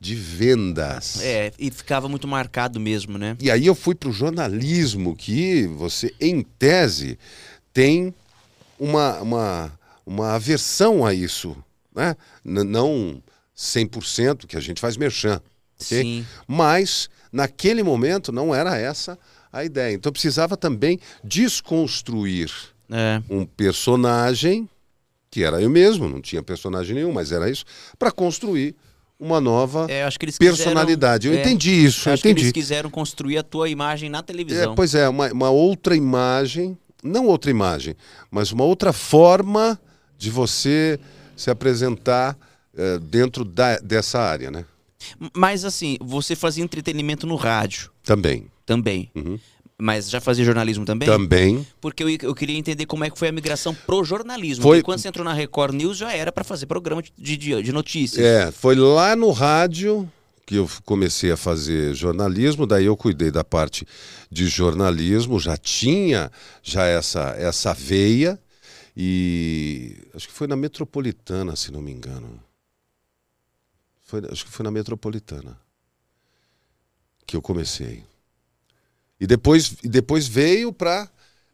de vendas. É, e ficava muito marcado mesmo, né? E aí eu fui para o jornalismo, que você, em tese, tem uma, uma, uma aversão a isso. Né? N- não 100%, que a gente faz merchan. ok? Sim. Mas, naquele momento, não era essa a ideia. Então, precisava também desconstruir É. um personagem, que era eu mesmo, não tinha personagem nenhum, mas era isso, para construir uma nova É, que personalidade. quiseram- eu é, entendi isso, Acho que entendi. eles quiseram construir a tua imagem na É, televisão. pois é, uma, uma outra imagem, não outra imagem, mas uma outra forma de você se apresentar eh, dentro da- dessa área, né? Mas assim, você fazia entretenimento no rádio Também. também. Uhum. Mas já fazia jornalismo também? Também. Porque eu, eu queria entender como é que foi a migração pro jornalismo. Foi- Porque quando você entrou na Record News já era para fazer programa de, de, de notícias. É, foi lá no rádio que eu comecei a fazer jornalismo, daí eu cuidei da parte de jornalismo, já tinha já essa, essa veia e acho que foi na Metropolitana, se não me engano. Foi, acho que foi na Metropolitana que eu comecei. E depois, e depois veio para.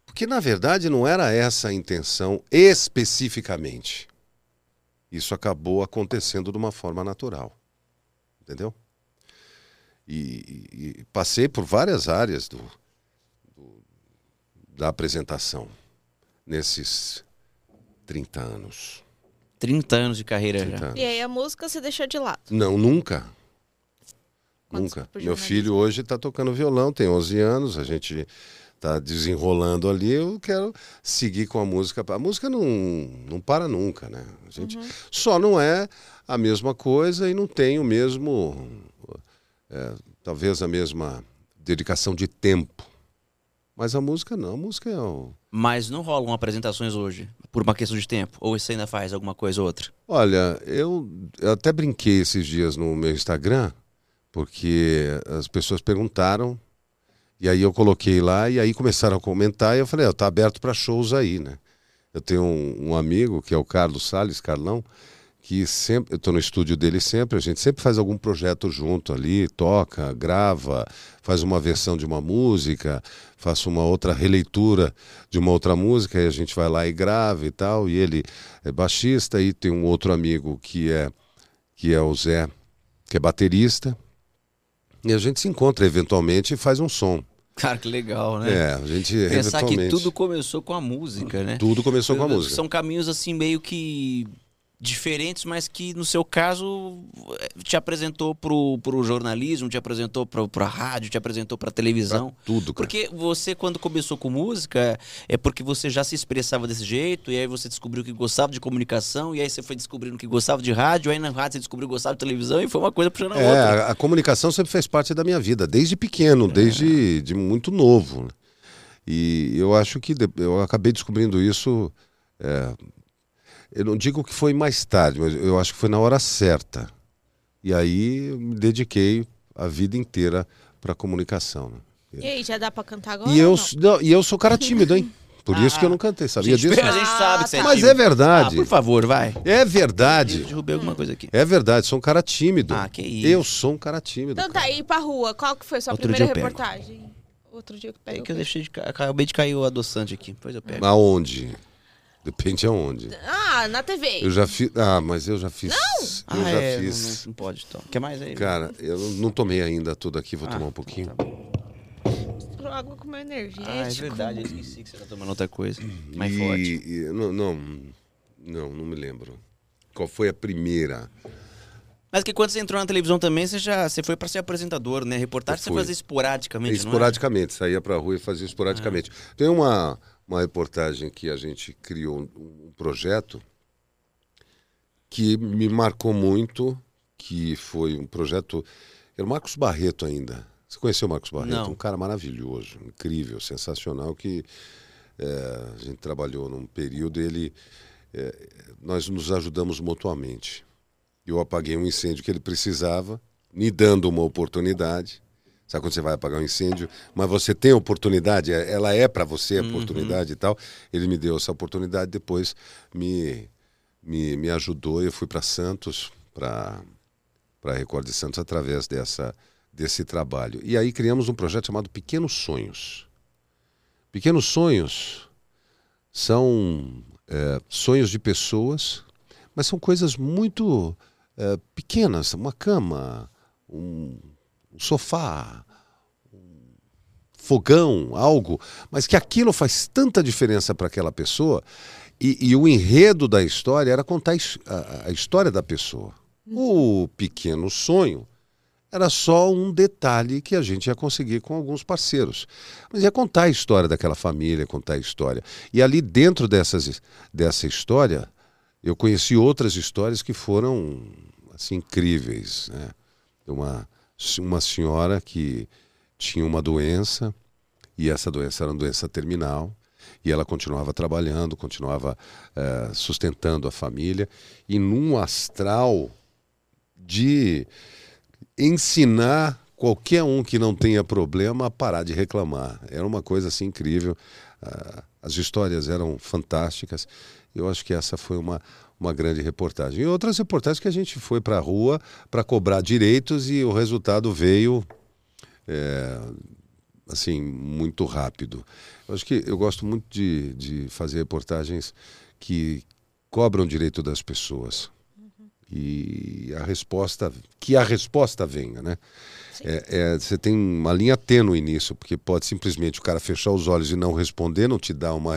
Porque, na verdade, não era essa a intenção especificamente. Isso acabou acontecendo de uma forma natural. Entendeu? E, e- e passei por várias áreas do, do- da apresentação nesses 30 anos. 30 anos de carreira 30 já. anos. E aí a música você deixou de lado. Não, nunca. Nunca. Meu filho hoje está tocando violão, tem 11 anos, a gente está desenrolando ali. Eu quero seguir com a música. A música não, não para nunca, né? A gente só não é a mesma coisa e não tem o mesmo, é, talvez a mesma dedicação de tempo. Mas a música não, a música é o. Mas não rolam apresentações hoje, por uma questão de tempo? Ou você ainda faz alguma coisa ou outra? Olha, eu, eu até brinquei esses dias no meu Instagram, porque as pessoas perguntaram, e aí eu coloquei lá, e aí começaram a comentar, e eu falei, ó, tá aberto para shows aí, né? Eu tenho um, um amigo, que é o Carlos Salles, Carlão, que sempre, eu estou no estúdio dele sempre, a gente sempre faz algum projeto junto ali, toca, grava, faz uma versão de uma música, faço uma outra releitura de uma outra música, e a gente vai lá e grava e tal, e ele é baixista, e tem um outro amigo que é, que é o Zé, que é baterista, e a gente se encontra eventualmente e faz um som. Cara, que legal, né? É, a gente Pensar que eventualmente... tudo começou com a música, né? tudo começou com a música. São caminhos assim meio que diferentes, mas que no seu caso eh, te apresentou pro, pro jornalismo, te apresentou pro, pra rádio, te apresentou pra televisão. Tudo, cara. Porque você, quando começou com música, é porque você já se expressava desse jeito, e aí você descobriu que gostava de comunicação, e aí você foi descobrindo que gostava de rádio, aí na rádio você descobriu que gostava de televisão, e foi uma coisa puxando a É, outra. a, a comunicação sempre fez parte da minha vida, desde pequeno, É. desde de muito novo. E eu acho que eu acabei descobrindo isso. é, eu não digo que foi mais tarde, mas eu acho que foi na hora certa. E aí eu me dediquei a vida inteira para comunicação. né? E aí, já dá pra cantar agora? E eu, não? não, e eu sou cara tímido, hein? Por isso Ah, que eu não cantei, sabia gente, disso? A gente sabe que você é Mas tímido. é verdade. Ah, por favor, vai. É Eu verdade. derrubei alguma coisa aqui. É verdade, sou um cara tímido. Ah, que isso. Eu sou um cara tímido. Então tá, cara. aí pra rua, qual que foi a sua Outro primeira eu pego. reportagem? Outro dia que É pega. que eu deixei de. ca- Acabei de cair o adoçante aqui. Depois eu pego. Aonde? Depende aonde. Ah, na TV. Eu já fiz. Ah, mas eu já fiz. Eu ah, já é, fiz. Não, não, não pode, então. Quer mais aí? Cara, eu não tomei ainda tudo aqui, vou Ah, tomar um pouquinho. tá água com meu energético. Ah, é verdade, eu esqueci que você tá tomando outra coisa. Mais e, forte. e- não, não, não, não me lembro. Qual foi a primeira? Mas que quando você entrou na televisão também, você já você foi pra ser apresentador, né? Reportagem você fazia esporadicamente, não é? esporadicamente, saía pra rua e fazia esporadicamente. Ah. Tem uma, uma reportagem que a gente criou um, um projeto que me marcou muito, que foi um projeto. Era o Marcos Barreto ainda. Você conheceu o Marcos Barreto? Não. Um cara maravilhoso, incrível, sensacional, que é, a gente trabalhou num período e ele. é, nós nos ajudamos mutuamente. Eu apaguei um incêndio que ele precisava, me dando uma oportunidade. Sabe quando você vai apagar um incêndio, mas você tem oportunidade, é- ela é para você a oportunidade e tal. Ele me deu essa oportunidade, depois me, me, me ajudou. Eu fui para Santos, para a Record de Santos, através dessa, desse trabalho. E aí criamos um projeto chamado Pequenos Sonhos. Pequenos Sonhos são é, sonhos de pessoas, mas são coisas muito é, pequenas. Uma cama, um, um sofá, um fogão, algo, mas que aquilo faz tanta diferença para aquela pessoa. E, e o enredo da história era contar a a, a história da pessoa. O pequeno sonho era só um detalhe que a gente ia conseguir com alguns parceiros. Mas ia contar a história daquela família, contar a história. E ali dentro dessas, dessa história, eu conheci outras histórias que foram assim incríveis. Né? Uma, uma senhora que tinha uma doença, e essa doença era uma doença terminal, e ela continuava trabalhando, continuava eh, sustentando a família, e num astral de ensinar qualquer um que não tenha problema a parar de reclamar. Era uma coisa assim incrível. Ah, as histórias eram fantásticas. Eu acho que essa foi uma, uma grande reportagem. E outras reportagens que a gente foi para a rua para cobrar direitos e o resultado veio é, assim muito rápido. Eu acho que eu gosto muito de, de fazer reportagens que cobram direito das pessoas e a resposta que a resposta venha, né? É, é, você tem uma linha tênue nisso, porque pode simplesmente o cara fechar os olhos e não responder, não te dar uma,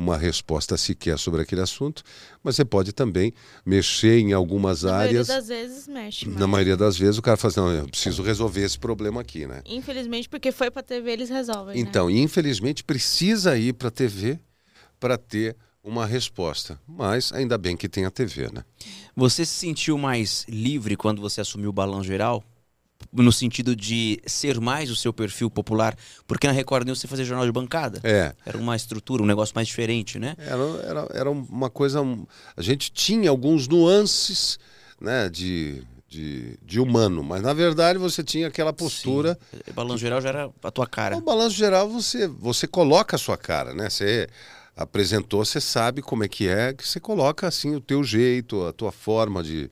uma resposta sequer sobre aquele assunto, mas você pode também mexer em algumas Na maioria áreas. das vezes mexe. Na mais. maioria das vezes o cara fala assim, não, eu preciso resolver esse problema aqui, né? Infelizmente, porque foi pra TV, eles resolvem. né? Então, infelizmente, precisa ir para a TV para ter uma resposta. Mas ainda bem que tem a TV, né? Você se sentiu mais livre quando você assumiu o Balão Geral? No sentido de ser mais o seu perfil popular? Porque na Record News você fazia jornal de bancada. É. Era uma estrutura, um negócio mais diferente, né? Era, era, era uma coisa. A gente tinha alguns nuances né, de, de, de humano, mas na verdade você tinha aquela postura. Sim. Balão Geral já era a tua cara. No balanço geral, você, você coloca a sua cara, né? Você apresentou, você sabe como é que é, que você coloca assim o teu jeito, a tua forma de,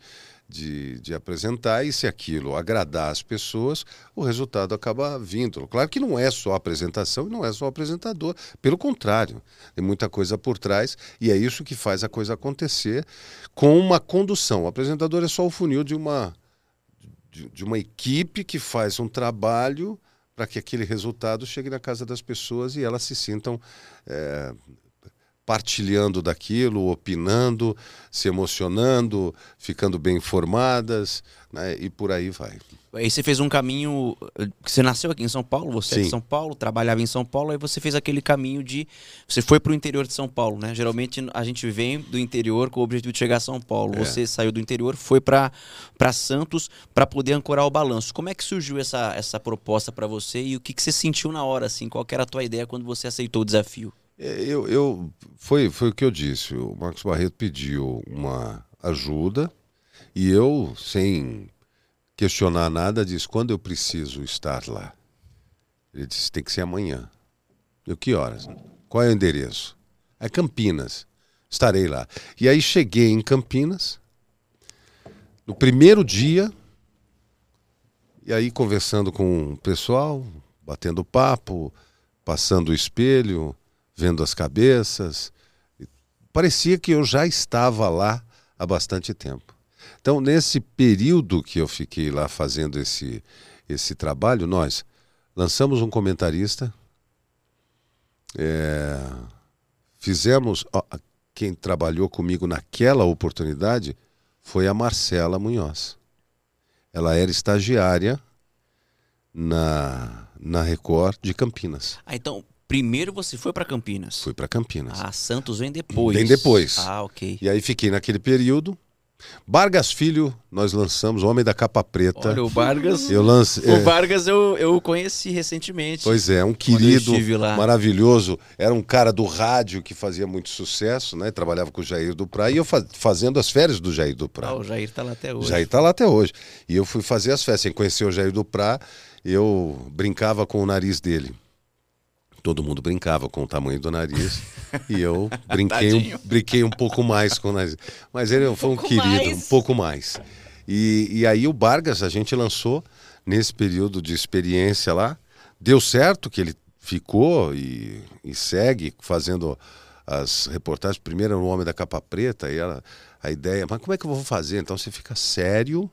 de, de apresentar, e se aquilo agradar as pessoas, o resultado acaba vindo. Claro que não é só a apresentação e não é só o apresentador, pelo contrário, tem muita coisa por trás, e é isso que faz a coisa acontecer com uma condução. O apresentador é só o funil de uma, de, de uma equipe que faz um trabalho para que aquele resultado chegue na casa das pessoas e elas se sintam é, partilhando daquilo, opinando, se emocionando, ficando bem informadas, né? e por aí vai. Aí você fez um caminho. Você nasceu aqui em São Paulo, você é de Sim. São Paulo, trabalhava em São Paulo, aí você fez aquele caminho de. Você foi para o interior de São Paulo, né? Geralmente a gente vem do interior com o objetivo de chegar a São Paulo. É. Você saiu do interior, foi para Santos para poder ancorar o balanço. Como é que surgiu essa, essa proposta para você e o que, que você sentiu na hora, assim? Qual era a tua ideia quando você aceitou o desafio? É, Eu, eu foi, foi o que eu disse. O Marcos Barreto pediu uma ajuda e eu, sem questionar nada, disse: quando eu preciso estar lá? Ele disse: tem que ser amanhã. Eu, que horas? Qual é o endereço? É Campinas. Estarei lá. E aí cheguei em Campinas. No primeiro dia, e aí conversando com o pessoal, batendo papo, passando o espelho, vendo as cabeças. Parecia que eu já estava lá há bastante tempo. Então, nesse período que eu fiquei lá fazendo esse, esse trabalho, nós lançamos um comentarista, é, fizemos. ó, quem trabalhou comigo naquela oportunidade foi a Marcela Munhoz. Ela era estagiária na, na Record de Campinas. Ah, então, primeiro você foi para Campinas. Fui para Campinas. Ah, Santos vem depois. Vem depois. Ah, ok. E aí fiquei naquele período. Vargas Filho, nós lançamos O Homem da Capa Preta. Olha, o Vargas. eu lancei. O Vargas eu, eu conheci recentemente. Pois é, um querido, maravilhoso. Era um cara do rádio que fazia muito sucesso, né? Trabalhava com o Jair Duprá e eu fa- fazendo as férias do Jair Duprá. Ah, o Jair tá lá até O hoje. Jair tá lá até hoje. E eu fui fazer as festas. Sem conhecer o Jair Duprá, eu brincava com o nariz dele. Todo mundo brincava com o tamanho do nariz. e eu *laughs* brinquei, um, brinquei um pouco mais com o nariz. Mas ele foi um, querido, mais. um pouco mais. E, e aí o Vargas a gente lançou nesse período de experiência lá. Deu certo que ele ficou e, e segue fazendo as reportagens. Primeiro era o Homem da Capa Preta, e ela, a ideia, mas como é que eu vou fazer? Então você fica sério,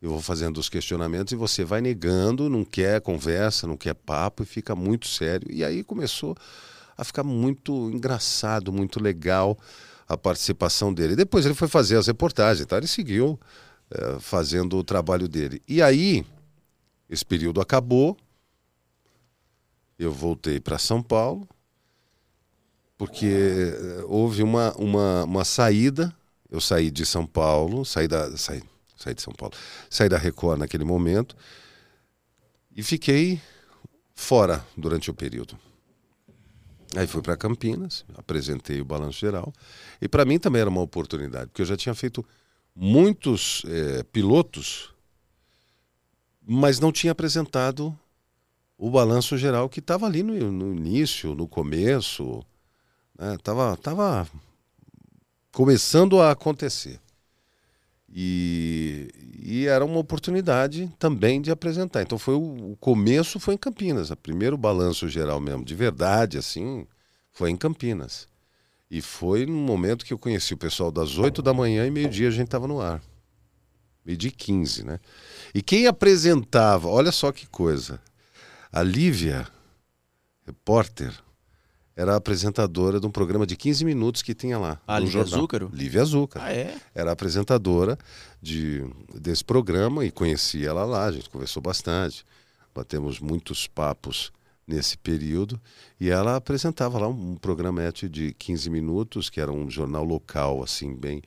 eu vou fazendo os questionamentos e você vai negando, não quer conversa, não quer papo e fica muito sério. E aí começou a ficar muito engraçado, muito legal a participação dele. Depois ele foi fazer as reportagens, tá? ele seguiu eh, fazendo o trabalho dele. E aí, esse período acabou, eu voltei para São Paulo, porque eh, houve uma, uma, uma saída. Eu saí de São Paulo, saí da. Saí, saí de São Paulo, saí da Record naquele momento e fiquei fora durante o período. Aí fui para Campinas, apresentei o balanço geral. E para mim também era uma oportunidade, porque eu já tinha feito muitos eh, pilotos, mas não tinha apresentado o balanço geral que estava ali no, no início, no começo. Né? Tava, tava começando a acontecer. E, e era uma oportunidade também de apresentar. Então foi o, o começo foi em Campinas, o primeiro balanço geral mesmo, de verdade assim, foi em Campinas. E foi no momento que eu conheci o pessoal das 8 da manhã e meio-dia a gente estava no ar. Meio-dia e 15, né? E quem apresentava, olha só que coisa. A Lívia, repórter, era a apresentadora de um programa de 15 minutos que tinha lá. Ah, Lívia jornal. Zúcaro? Lívia Zúcaro Ah, é? era apresentadora de, desse programa e conheci ela lá, a gente conversou bastante, batemos muitos papos nesse período e ela apresentava lá um, um programete de 15 minutos, que era um jornal local, assim, bem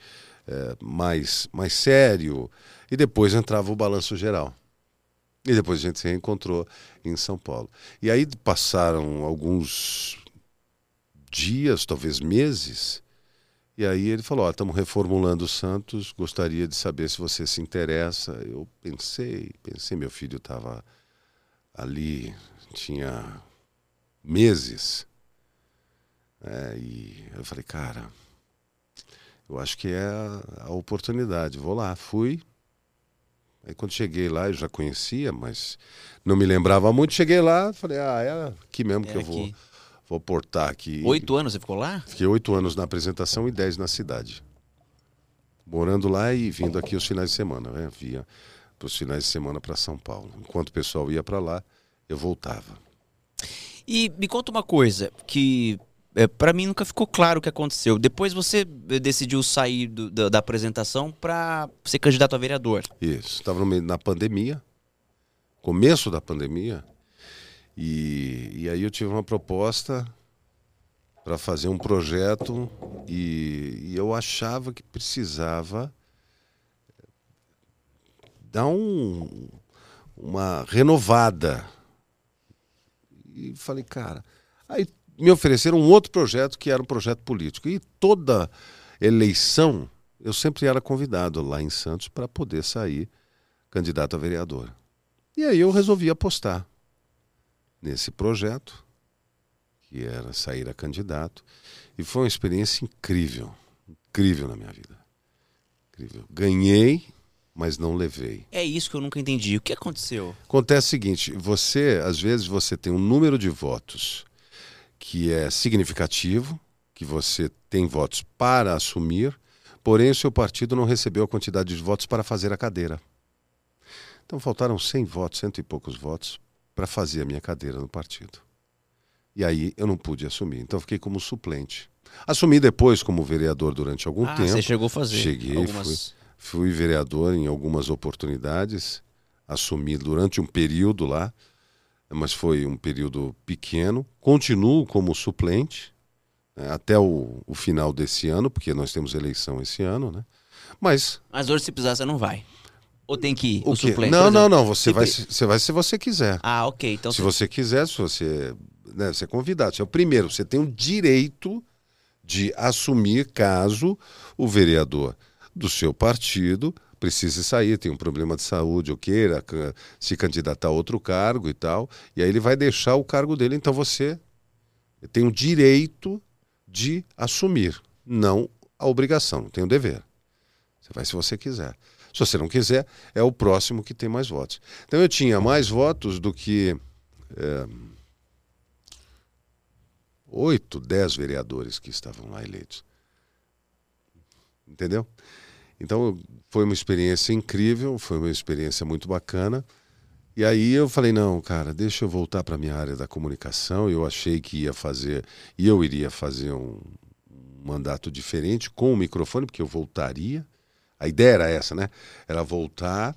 eh, mais, mais sério, e depois entrava o Balanço Geral. E depois a gente se reencontrou em São Paulo. E aí passaram alguns dias, talvez meses, e aí ele falou: Ó, estamos reformulando o Santos, gostaria de saber se você se interessa. Eu pensei, pensei, meu filho estava ali, tinha meses. É, e eu falei, cara, eu acho que é a, a oportunidade. Vou lá, fui. Aí quando cheguei lá, eu já conhecia, mas não me lembrava muito. Cheguei lá, falei, ah, é aqui mesmo que É eu vou, aqui. vou portar aqui. Oito anos você ficou lá? Fiquei oito anos na apresentação e dez na cidade. Morando lá e vindo aqui os finais de semana, né? Via os finais de semana para São Paulo. Enquanto o pessoal ia para lá, eu voltava. E me conta uma coisa, que é, para mim nunca ficou claro o que aconteceu. Depois você eh, decidiu sair do, da, da, apresentação para ser candidato a vereador. Isso. Estava na pandemia, começo da pandemia, e, e aí eu tive uma proposta para fazer um projeto e, e, eu achava que precisava dar um, uma renovada. E falei, cara. Aí me ofereceram um outro projeto que era um projeto político. E toda eleição eu sempre era convidado lá em Santos para poder sair candidato a vereador. E aí eu resolvi apostar nesse projeto, que era sair a candidato, e foi uma experiência incrível, incrível na minha vida. Incrível. Ganhei mas não levei. É isso que eu nunca entendi. O que aconteceu? Acontece o seguinte: você, às vezes, você tem um número de votos que é significativo, que você tem votos para assumir, porém o seu partido não recebeu a quantidade de votos para fazer a cadeira. Então faltaram 100 votos, cento e poucos votos, para fazer a minha cadeira no partido. E aí eu não pude assumir. Então fiquei como suplente. Assumi depois como vereador durante algum ah, tempo. Você chegou a fazer? Cheguei, algumas... fui Fui vereador em algumas oportunidades, assumi durante um período lá, mas foi um período pequeno. Continuo como suplente né, até o, o, final desse ano, porque nós temos eleição esse ano, né? Mas. Mas hoje, se precisar, você não vai. Ou tem que ir? O, o suplente? Não, não, não. Você vai, você vai se você quiser. Ah, ok. Então, se você quiser, se você. Né, você é convidado. Você é o primeiro, você tem o direito de assumir caso o vereador do seu partido precise sair, tem um problema de saúde ou queira se candidatar a outro cargo e tal, e aí ele vai deixar o cargo dele, então você tem o direito de assumir, não a obrigação, tem o dever. Você vai se você quiser. Se você não quiser, é o próximo que tem mais votos. Então eu tinha mais votos do que é, oito, dez vereadores que estavam lá eleitos. Entendeu? Então foi uma experiência incrível, foi uma experiência muito bacana. E aí eu falei, não, cara, deixa eu voltar para minha área da comunicação. Eu achei que ia fazer, e eu iria fazer um mandato diferente com o microfone, porque eu voltaria. A ideia era essa, né? Era voltar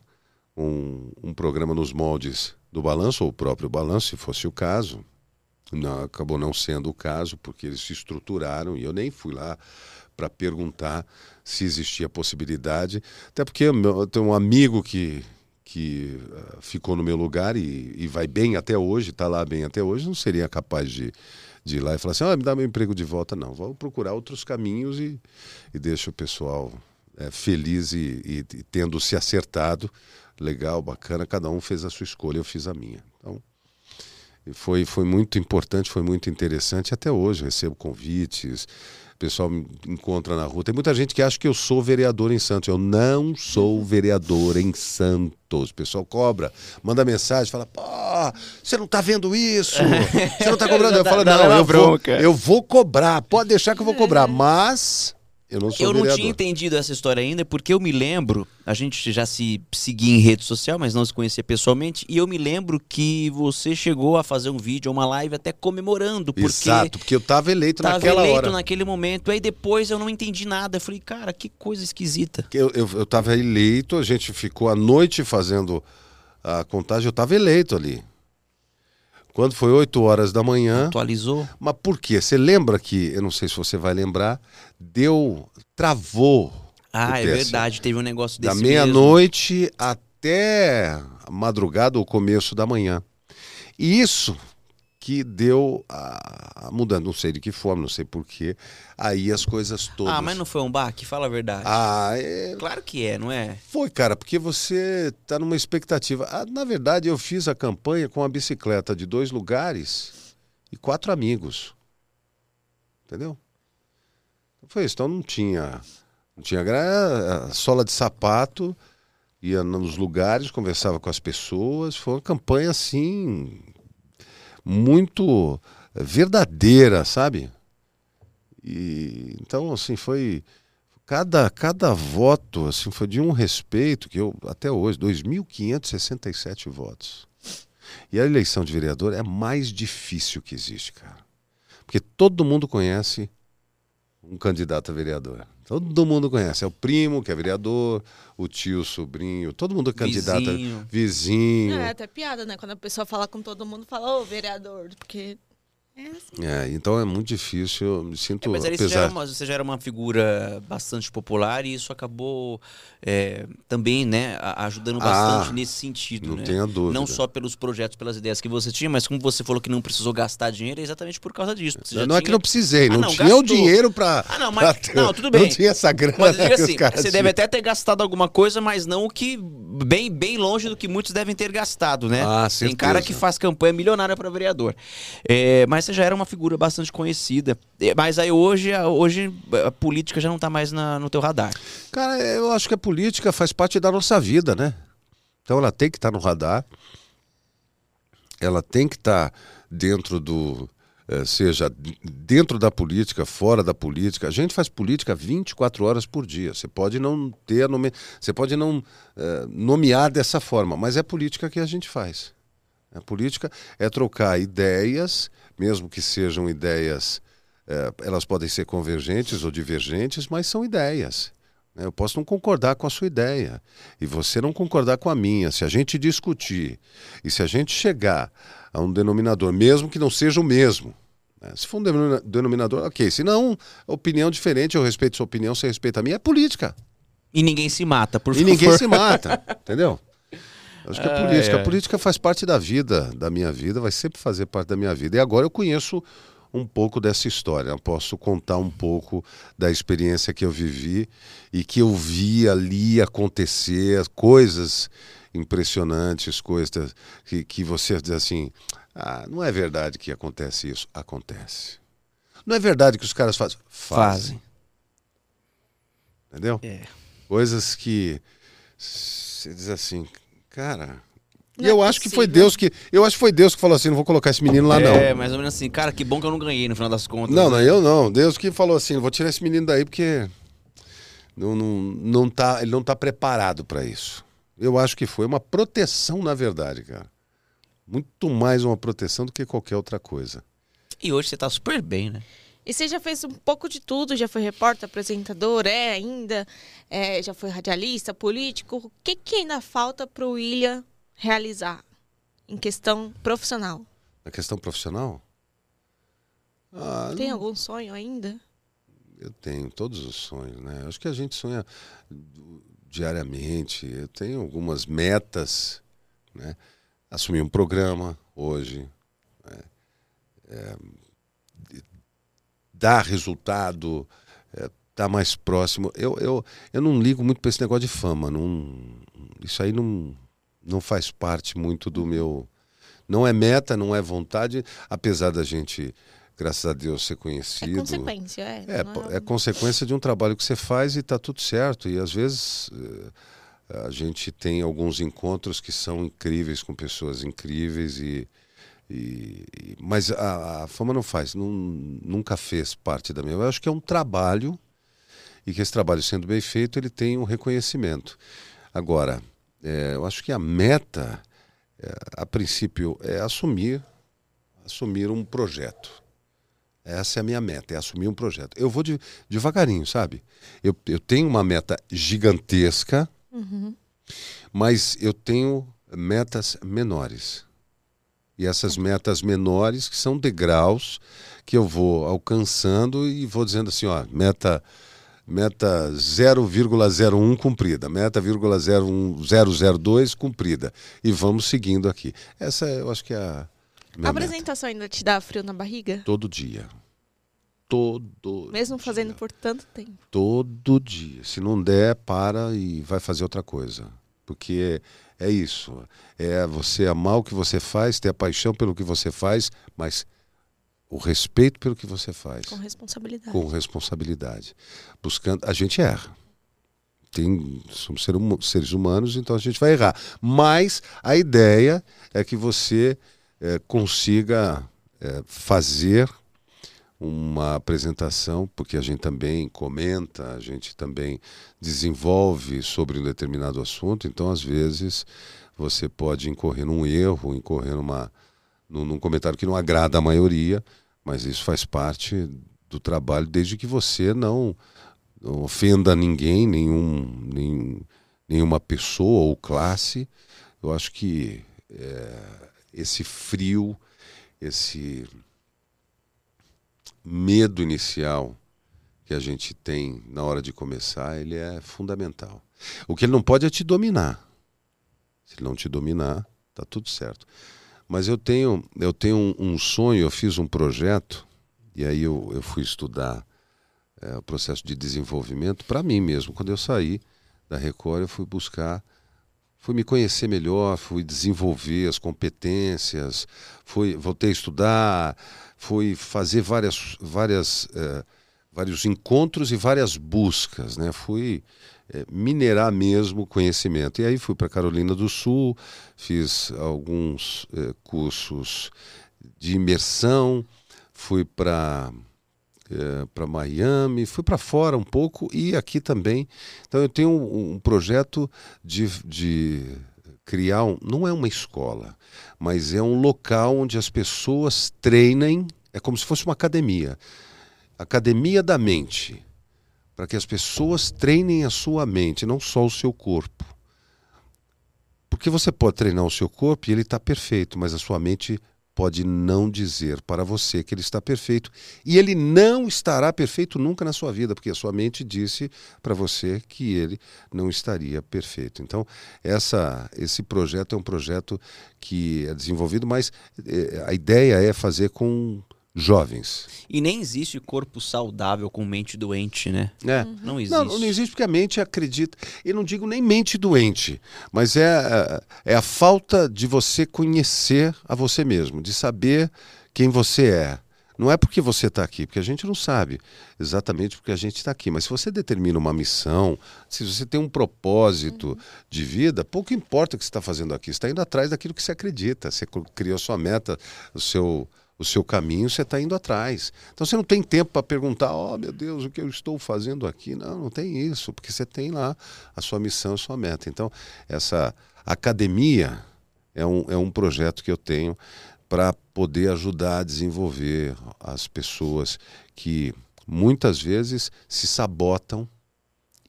um, um programa nos moldes do balanço, ou o próprio balanço, se fosse o caso. Não, acabou não sendo o caso, porque eles se estruturaram e eu nem fui lá para perguntar se existia possibilidade. Até porque eu tenho um amigo que, que uh, ficou no meu lugar e, e vai bem até hoje, está lá bem até hoje, não seria capaz de, de ir lá e falar assim: ah, me dá meu emprego de volta. Não, vou procurar outros caminhos e, e deixa o pessoal é, feliz e, e, e tendo se acertado. Legal, bacana, cada um fez a sua escolha, eu fiz a minha. Então, foi, foi muito importante, foi muito interessante. Até hoje recebo convites, o pessoal me encontra na rua. Tem muita gente que acha que eu sou vereador em Santos. Eu não sou vereador em Santos. O pessoal cobra, manda mensagem, fala: pô, você não tá vendo isso? Você não tá cobrando? Eu *laughs* falo: não, eu vou, eu vou cobrar. Pode deixar que eu vou cobrar. Mas eu não sou Eu não tinha entendido essa história ainda, porque eu me lembro, a gente já se seguia em rede social, mas não se conhecia pessoalmente, e eu me lembro que você chegou a fazer um vídeo, uma live até comemorando, porque Exato, porque eu estava eleito tava naquela eleito hora. naquele momento, aí depois eu não entendi nada, eu falei, cara, que coisa esquisita. Eu, eu, eu tava eleito, a gente ficou a noite fazendo a contagem, eu estava eleito ali. Quando foi 8 horas da manhã. Atualizou? Mas por quê? Você lembra que, eu não sei se você vai lembrar, deu. travou. Ah, é verdade, teve um negócio desse. Da meia-noite até madrugada ou começo da manhã. E isso que deu a, a mudança, não sei de que forma, não sei porquê. Aí as coisas todas. Ah, mas não foi um baque? Fala a verdade. Ah, é... Claro que é, não é? Foi, cara, porque você tá numa expectativa. Ah, na verdade, eu fiz a campanha com a bicicleta de dois lugares e quatro amigos. Entendeu? Foi isso. Então não tinha. Não tinha gra... sola de sapato, ia nos lugares, conversava com as pessoas. Foi uma campanha assim muito verdadeira, sabe? E então assim foi cada cada voto assim foi de um respeito que eu até hoje 2.567 votos. E a eleição de vereador é mais difícil que existe, cara. Porque todo mundo conhece um candidato a vereador. Todo mundo conhece. É o primo que é vereador, o tio, o sobrinho, todo mundo é candidato. a- Vizinho. Vizinho. É até piada, né? Quando a pessoa fala com todo mundo, fala, ô, vereador, porque é assim. É, então é muito difícil. Eu me sinto. É, mas ali você já, apesar... era uma, você já era uma figura bastante popular e isso acabou é, também, né, ajudando bastante Ah, nesse sentido, não né? tenha dúvida. Não só pelos projetos, pelas ideias que você tinha, mas como você falou que não precisou gastar dinheiro, é exatamente por causa disso. já Não é que tinha- não precisei, Ah, não, não, tinha o gastou. dinheiro pra. Ah, não, mas- pra ter- não, tudo bem. Não tinha essa grana Mas que assim, você deve até ter gastado alguma coisa, mas não o que bem, bem longe do que muitos devem ter gastado, né? Ah, Tem certeza. cara que faz campanha milionária para vereador. É, mas você já era uma figura bastante conhecida. É, Mas aí hoje, a- hoje a política já não tá mais na- no teu radar. Cara, eu acho que a política faz parte da nossa vida, né? Então ela tem que estar no radar, ela tem que estar dentro do. eh, seja dentro da política, fora da política. A gente faz política 24 horas por dia. Você pode não ter nome... Você pode não eh, nomear dessa forma, mas é política que a gente faz. A política é trocar ideias, mesmo que sejam ideias, eh, elas podem ser convergentes ou divergentes, mas são ideias. né? Eu posso não concordar com a sua ideia e você não concordar com a minha. Se a gente discutir e se a gente chegar a um denominador, mesmo que não seja o mesmo, né? se for um denomina- denominador, ok. Se não, opinião diferente, eu respeito sua opinião, você respeita a minha, é política. E ninguém se mata, por E favor. ninguém se mata, entendeu? Acho que a Ai, política, ai. a política faz parte da vida, da minha vida, vai sempre fazer parte da minha vida. E agora eu conheço um pouco dessa história, eu posso contar um pouco da experiência que eu vivi e que eu vi ali acontecer, coisas impressionantes, coisas que, que você diz assim, ah, não é verdade que acontece isso. Acontece. Não é verdade que os caras fazem. Fazem. Entendeu? É. Coisas que você diz assim, cara. E Não é eu acho que foi. Deus que. Eu acho que foi Deus que falou assim: não vou colocar esse menino lá, não. É, mais ou menos assim, cara, que bom que eu não ganhei no final das contas. Não, não, né? eu não. Deus que falou assim: vou tirar esse menino daí porque não, não, não tá, ele não tá preparado para isso. Eu acho que foi uma proteção, na verdade, cara. Muito mais uma proteção do que qualquer outra coisa. E hoje você tá super bem, né? E você já fez um pouco de tudo, já foi repórter, apresentador, é ainda, é, já foi radialista, político. O que, que ainda falta para o William realizar em questão profissional? Na questão profissional? Ah, Tem algum sonho ainda? Eu tenho todos os sonhos, né? Acho que a gente sonha diariamente. Eu tenho algumas metas, né? Assumir um programa hoje, né? É, dar resultado, é, estar mais próximo. Eu, eu, eu não ligo muito para esse negócio de fama. Não, isso aí não, não faz parte muito do meu. Não é meta, não é vontade, apesar da gente, graças a Deus, ser É conhecido. consequência, é. É, po- é consequência de um trabalho que você faz e está tudo certo. E às vezes eh, a gente tem alguns encontros que são incríveis com pessoas incríveis e. e- mas a, a fama não faz, nun- nunca fez parte da minha. Eu acho que é um trabalho e que esse trabalho sendo bem feito ele tem um reconhecimento. Agora, eh, eu acho que a meta, eh, a princípio, é assumir, assumir um projeto. Essa é a minha meta, é assumir um projeto. Eu vou de- devagarinho, sabe? Eu, eu tenho uma meta gigantesca, mas eu tenho metas menores. E essas metas menores, que são degraus que eu vou alcançando e vou dizendo assim, ó, meta meta 0,01 cumprida, meta 0,002 cumprida. E vamos seguindo aqui. Essa eu acho que é a A minha meta. apresentação ainda te dá frio na barriga? Todo dia. Todo Mesmo fazendo dia. por tanto tempo. Todo dia. Se não der, para e vai fazer outra coisa. Porque é isso. É você amar o que você faz, ter a paixão pelo que você faz, mas o respeito pelo que você faz. Com responsabilidade. Com responsabilidade. Buscando. A gente erra. Tem, somos ser seres humanos, então a gente vai errar. Mas a ideia é que você eh, consiga eh, fazer uma apresentação, porque a gente também comenta, a gente também desenvolve sobre um determinado assunto, então às vezes você pode incorrer num erro, incorrer numa, num, num comentário que não agrada a maioria, Mas isso faz parte do trabalho, desde que você não, ofenda ninguém, nenhum, nenhum, nenhuma pessoa ou classe. Eu acho que é, esse frio, esse medo inicial que a gente tem na hora de começar, ele é fundamental. O que ele não pode é te dominar. Se ele não te dominar, tá tudo certo. Mas eu tenho, eu tenho um, um sonho, eu fiz um projeto, e aí eu, eu fui estudar é, o processo de desenvolvimento para mim mesmo. Quando eu saí da Record, eu fui buscar, fui me conhecer melhor, fui desenvolver as competências, fui, voltei a estudar, fui fazer várias, várias é, vários encontros e várias buscas, né? Fui é, minerar mesmo conhecimento. E aí fui para Carolina do Sul, fiz alguns é, cursos de imersão, fui para é, para Miami, fui para fora um pouco e aqui também. Então eu tenho um, um projeto de, de criar, um, não é uma escola, mas é um local onde as pessoas treinem, é como se fosse uma academia Academia da Mente, para que as pessoas treinem a sua mente, não só o seu corpo. Porque você pode treinar o seu corpo e ele está perfeito, mas a sua mente pode não dizer para você que ele está perfeito. E ele não estará perfeito nunca na sua vida, porque a sua mente disse para você que ele não estaria perfeito. Então, essa, esse projeto é um projeto que é desenvolvido, mas eh, a ideia é fazer com jovens. E nem existe corpo saudável com mente doente, né? É. Uhum. Não existe. Não, não existe porque a mente acredita. Eu não digo nem mente doente, mas é, é a falta de você conhecer a você mesmo, de saber quem você é. Não é porque você está aqui, porque a gente não sabe exatamente porque a gente está aqui. Mas se você determina uma missão, se você tem um propósito uhum. de vida, pouco importa o que você está fazendo aqui. Você está indo atrás daquilo que você acredita. Você criou sua meta, o seu o seu caminho, você está indo atrás. Então você não tem tempo para perguntar, oh meu Deus, o que eu estou fazendo aqui? Não, não tem isso, porque você tem lá a sua missão, a sua meta. Então, essa academia é um, é um projeto que eu tenho para poder ajudar a desenvolver as pessoas que muitas vezes se sabotam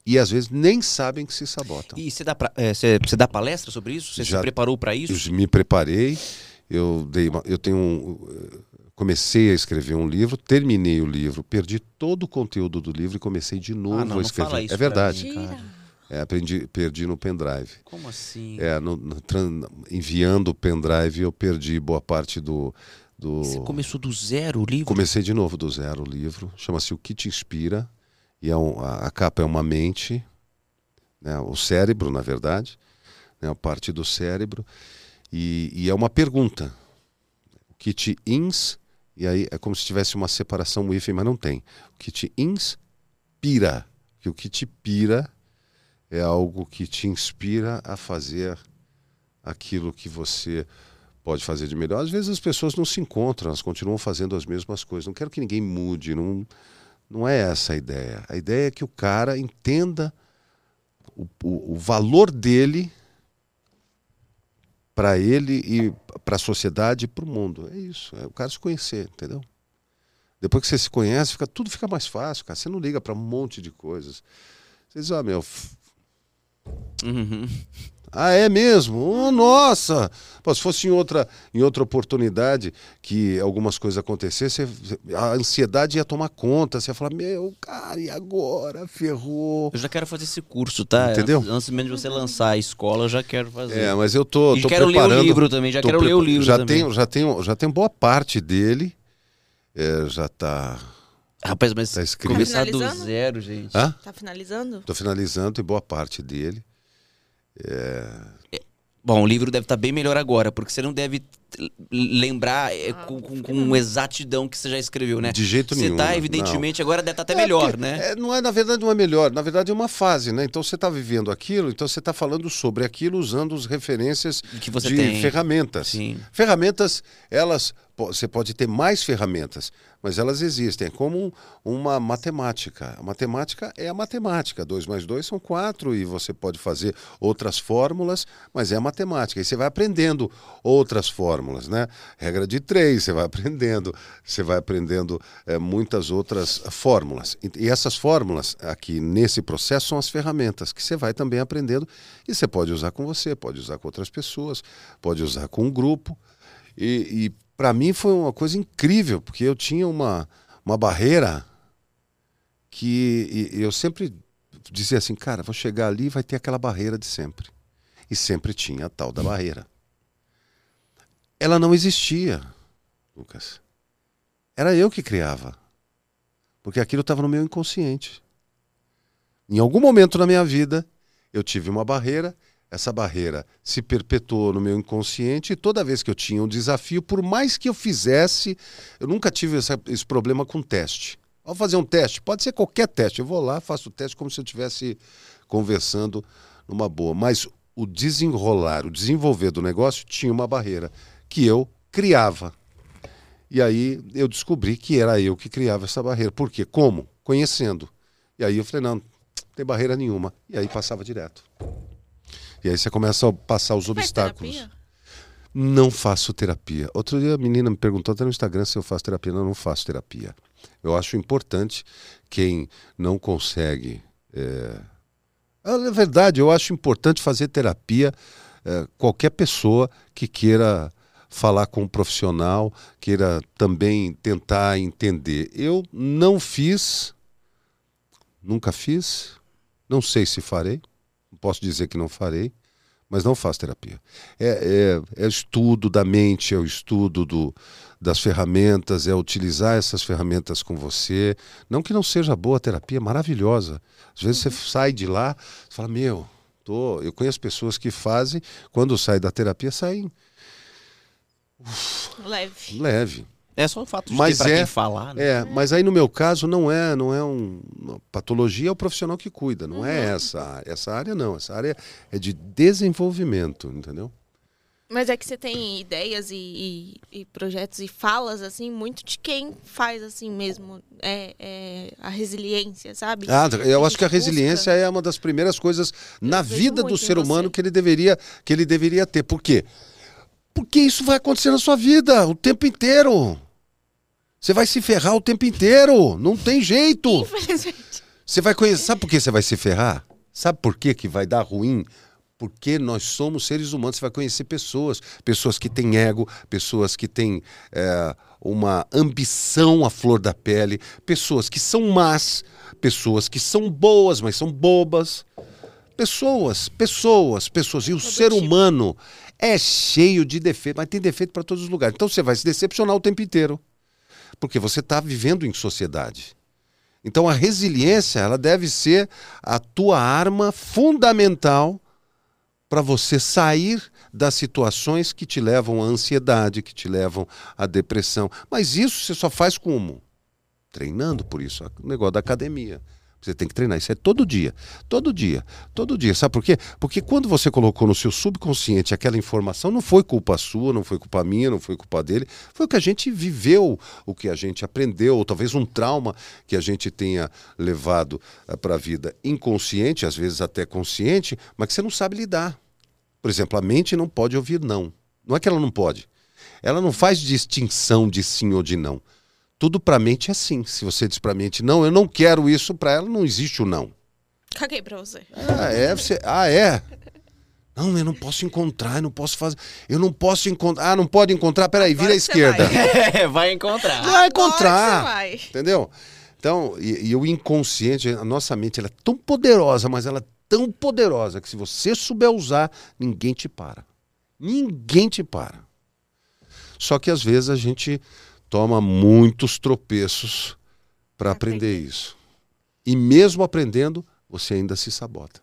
e às vezes nem sabem que se sabotam. E você dá, pra, é, você, você dá palestra sobre isso? Você Já, se preparou para isso? Me preparei eu dei uma, eu tenho um, comecei a escrever um livro, terminei o livro, perdi todo o conteúdo do livro e comecei de novo ah, não, a escrever. Não fala isso é verdade. É, aprendi, perdi no pendrive. Como assim? É, no, no, enviando o pendrive eu perdi boa parte do, do. Você começou do zero o livro? Comecei de novo do zero o livro. Chama-se O que te inspira e é um, a, a, capa é uma mente, né, o cérebro, na verdade, né, a parte do cérebro. E, e é uma pergunta. O que te ins, e aí é como se tivesse uma separação, hífen, mas não tem. O que te inspira. Que o que te pira é algo que te inspira a fazer aquilo que você pode fazer de melhor. Às vezes as pessoas não se encontram, elas continuam fazendo as mesmas coisas. Não quero que ninguém mude, não, não é essa a ideia. A ideia é que o cara entenda o, o, o valor dele para ele e para a sociedade e para o mundo. É isso, é o cara se conhecer, entendeu? Depois que você se conhece, fica, tudo fica mais fácil, cara. Você não liga para um monte de coisas. Você diz, ó, oh, meu. Uhum. Ah, é mesmo? Oh, nossa! Pô, se fosse em outra, em outra oportunidade que algumas coisas acontecessem, a ansiedade ia tomar conta. Você ia falar, meu, cara, e agora? Ferrou. Eu já quero fazer esse curso, tá? Entendeu? Antes mesmo de você lançar a escola, eu já quero fazer. É, mas eu tô, e tô quero preparando. ler o livro também, já quero ler o livro já também. Tenho, já, tenho, já tenho boa parte dele. É, já tá... Rapaz, mas tá escrito. começar do zero, gente. Hã? Tá finalizando? Tô finalizando e boa parte dele. É... Bom, o livro deve estar bem melhor agora, porque você não deve lembrar é, ah, com, com, com, exatidão que você já escreveu, né? De jeito você nenhum. Você tá, evidentemente, não. agora deve estar até é, melhor, porque, né? É, não é, na verdade, não é melhor. Na verdade, é uma fase, né? Então você está vivendo aquilo, então você está falando sobre aquilo usando as referências que você de tem. ferramentas. Sim. Ferramentas, elas. Você pode ter mais ferramentas, mas elas existem. É como uma matemática. A matemática é a matemática. 2 mais 2 são 4 e você pode fazer outras fórmulas, mas é a matemática. E você vai aprendendo outras fórmulas, né? Regra de três, você vai aprendendo, você vai aprendendo é, muitas outras fórmulas. E, e essas fórmulas aqui nesse processo são as ferramentas que você vai também aprendendo e você pode usar com você, pode usar com outras pessoas, pode usar com um grupo. E, e para mim foi uma coisa incrível, porque eu tinha uma, uma barreira que eu sempre dizia assim, cara, vou chegar ali vai ter aquela barreira de sempre. E sempre tinha a tal da barreira. Ela não existia, Lucas. Era eu que criava. Porque aquilo estava no meu inconsciente. Em algum momento na minha vida, eu tive uma barreira, essa barreira se perpetuou no meu inconsciente e toda vez que eu tinha um desafio, por mais que eu fizesse, eu nunca tive essa, esse problema com teste. Ao fazer um teste, pode ser qualquer teste, eu vou lá, faço o teste como se eu estivesse conversando numa boa. Mas o desenrolar, o desenvolver do negócio tinha uma barreira que eu criava. E aí eu descobri que era eu que criava essa barreira. Por quê? Como? Conhecendo. E aí eu falei, não, não tem barreira nenhuma. E aí passava direto. E aí você começa a passar os obstáculos. Não faço terapia. Outro dia a menina me perguntou até no Instagram se eu faço terapia. Não, não faço terapia. Eu acho importante quem não consegue. É... Na verdade, eu acho importante fazer terapia é, qualquer pessoa que queira falar com um profissional, queira também tentar entender. Eu não fiz, nunca fiz, não sei se farei, posso dizer que não farei, mas não faço terapia. É, é, é estudo da mente, é o estudo do, das ferramentas, é utilizar essas ferramentas com você. Não que não seja boa a terapia, maravilhosa. Às vezes você sai de lá, você fala, meu, tô... eu conheço pessoas que fazem, quando saem da terapia, saem Leve. leve. É só o fato de Mas é- quem falar, né? É, mas aí no meu caso não é, não é um uma patologia é o profissional que cuida, não é essa área. Essa área não, essa área é de desenvolvimento, entendeu? Mas é que você tem ideias e, e- e projetos e falas, assim, muito de quem faz, assim mesmo, é, é a resiliência, sabe? Ah, eu acho que a busca. resiliência é uma das primeiras coisas na vida do ser humano você. que ele deveria que ele deveria ter. Por quê? Porque isso vai acontecer na sua vida o tempo inteiro. Você vai se ferrar o tempo inteiro, não tem jeito. Infelizmente. Você vai conhecer. Sabe por que você vai se ferrar? Sabe por que, que vai dar ruim? Porque nós somos seres humanos. Você vai conhecer pessoas, pessoas que têm ego, pessoas que têm é, uma ambição à flor da pele, pessoas que são más, pessoas que são boas, mas são bobas. Pessoas, pessoas, pessoas. E o Todo ser tipo. humano é cheio de defeito, mas tem defeito para todos os lugares. Então você vai se decepcionar o tempo inteiro. Porque você está vivendo em sociedade. Então a resiliência, ela deve ser a tua arma fundamental para você sair das situações que te levam à ansiedade, que te levam à depressão. Mas isso você só faz como? Treinando por isso, o negócio da academia. Você tem que treinar isso é todo dia, todo dia, todo dia. Sabe por quê? Porque quando você colocou no seu subconsciente aquela informação, não foi culpa sua, não foi culpa minha, não foi culpa dele, foi o que a gente viveu, o que a gente aprendeu, ou talvez um trauma que a gente tenha levado para a vida inconsciente, às vezes até consciente, mas que você não sabe lidar. Por exemplo, a mente não pode ouvir não. Não é que ela não pode. Ela não faz distinção de sim ou de não. Tudo para a mente é sim. Se você diz para a mente não, eu não quero isso, para ela não existe o não. Caguei pra você. Ah, é? Você... Ah, é? Não, eu não posso encontrar, eu não posso fazer. Eu não posso encontrar. Ah, não pode encontrar? Peraí, vira à Agora esquerda. vai. *laughs* É, vai encontrar. Vai Agora encontrar. você vai. Entendeu? Então, e, e o inconsciente, a nossa mente, ela é tão poderosa, mas ela é tão poderosa que se você souber usar, ninguém te para. Ninguém te para. Só que às vezes a gente toma muitos tropeços para aprender isso. E mesmo aprendendo, você ainda se sabota.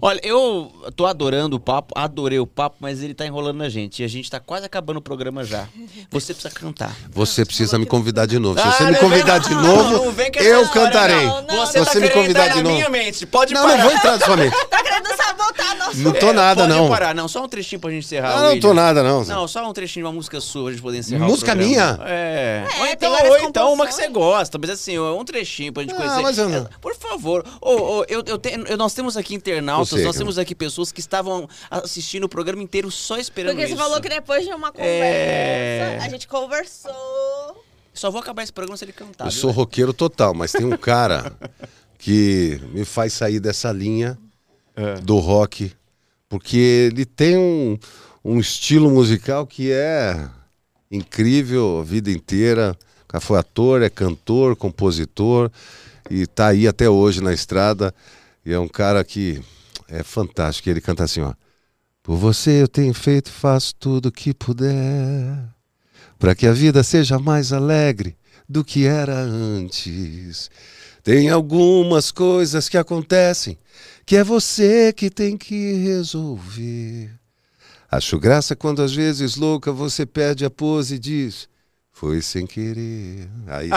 Olha, eu tô adorando o papo, adorei o papo, mas ele tá enrolando a gente. E a gente tá quase acabando o programa já. *laughs* Você precisa cantar. Você precisa falou me convidar de novo. Se Ah, você me convidar de novo, essa eu cantarei. Você, tá me convidar de novo. minha mente. Pode Não, parar. não vou entrar na sua mente. *laughs* Sabotar nosso... Não tô nada, pode não. parar. Não, só um trechinho pra gente encerrar. Ah, não William. tô nada, não. Não, só um trechinho de uma música sua pra gente poder encerrar Música minha? É. É, ou então, ou então uma que você gosta, mas assim, um trechinho pra gente Ah, conhecer. mas eu não- É, Por favor. Ô, ô, eu, eu eu- nós temos aqui internautas, sei, nós cara. temos aqui pessoas que estavam assistindo o programa inteiro só esperando Porque você isso. falou que depois de uma conversa, É. a gente conversou. Só vou acabar esse programa se ele cantar. Eu viu, sou velho? roqueiro total, mas tem um cara *laughs* que me faz sair dessa linha É. do rock, porque ele tem um, um estilo musical que é incrível a vida inteira. Foi ator, é cantor, compositor e tá aí até hoje na estrada. E é um cara que é fantástico. Ele canta assim, ó. Por você eu tenho feito faço tudo o que puder para que a vida seja mais alegre do que era antes. Tem algumas coisas que acontecem que é você que tem que resolver. Acho graça quando às vezes louca você perde a pose e diz: Foi sem querer. Aí,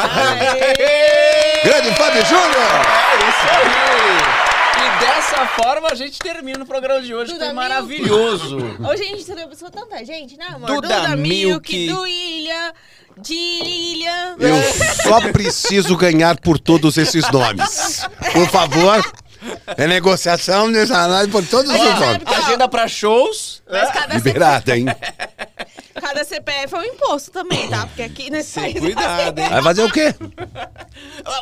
Grande Fábio Júnior! É isso aí! E dessa forma a gente termina o programa de hoje, que Duda foi Milk. maravilhoso. Hoje a gente entrevistou tanta gente, né, amor? Duda Milk. do Ilha, de Ilha. Eu só preciso ganhar por todos esses nomes. Por favor. É negociação nessa por todos os ó. Agenda pra shows. Mas cada, Liberada, hein? cada CPF é um imposto também, tá? Porque aqui nesse Sem país... cuidado, hein? Vai fazer o quê?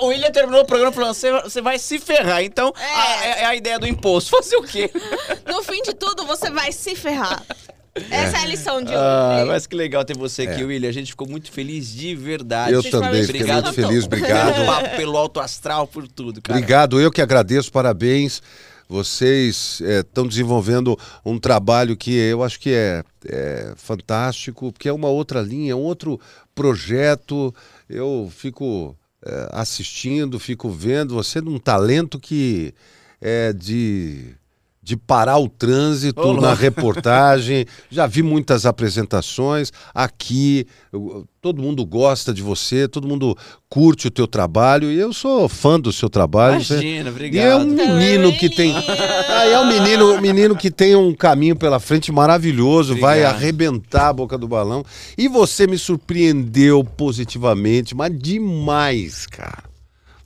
O William terminou o programa falando: você você vai se ferrar. Então, É. a, é a ideia do imposto. Fazer o quê? No fim de tudo, você vai se ferrar. Essa é a lição de hoje. Ah, mas que legal ter você aqui, É. William. A gente ficou muito feliz de verdade. Eu também fiquei você muito feliz, obrigado. Pelo *laughs* papo, pelo alto astral, por tudo, cara. Obrigado, eu que agradeço, parabéns. Vocês estão desenvolvendo um trabalho que eu acho que é, é fantástico, porque é uma outra linha, um outro projeto. Eu fico é, assistindo, fico vendo. Você é um talento que é de, de parar o trânsito Ô, na reportagem. Já vi muitas apresentações aqui. eu- todo mundo gosta de você, todo mundo curte o teu trabalho. E eu sou fã do seu trabalho. Você- Imagina, e é obrigado. um menino que tem. Ah, é um menino, um menino que tem um caminho pela frente maravilhoso, vai Obrigado. arrebentar a boca do balão. E você me surpreendeu positivamente, mas demais, cara.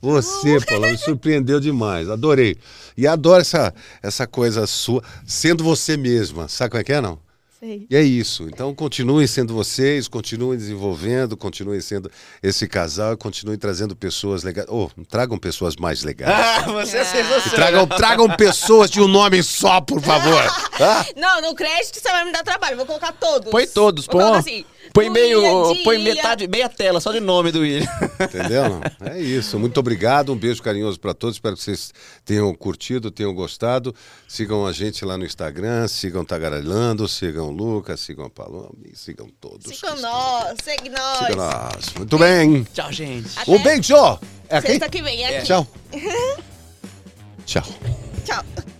Você, Paula, me surpreendeu demais. Adorei. E adoro essa, essa coisa sua, sendo você mesma. Sabe como é que é, não? Sei. E é isso. Então continuem sendo vocês, continuem desenvolvendo, continuem sendo esse casal, continuem trazendo pessoas legais. Oh, tragam pessoas mais legais. Ah, você é Ah. sensacional. Tragam, tragam pessoas de um nome só, por favor. Tá? *laughs* Não, no crédito você vai me dar trabalho. Vou colocar todos. Põe todos, Vou põe, colocar assim. Põe meio, de põe Ilha. metade, meia tela só de nome do William. Entendeu? não? *laughs* É isso. Muito obrigado. Um beijo carinhoso para todos. Espero que vocês tenham curtido, tenham gostado. Sigam a gente lá no Instagram, sigam Tagarelando, sigam o Lucas, sigam a Paloma, sigam todos. Sigam nós, segue nós. Sigam nós. Muito bem. Tchau, gente. Até Um beijo. É aqui? Sexta que vem, é aqui. Tchau. *laughs* Tchau. Tchau.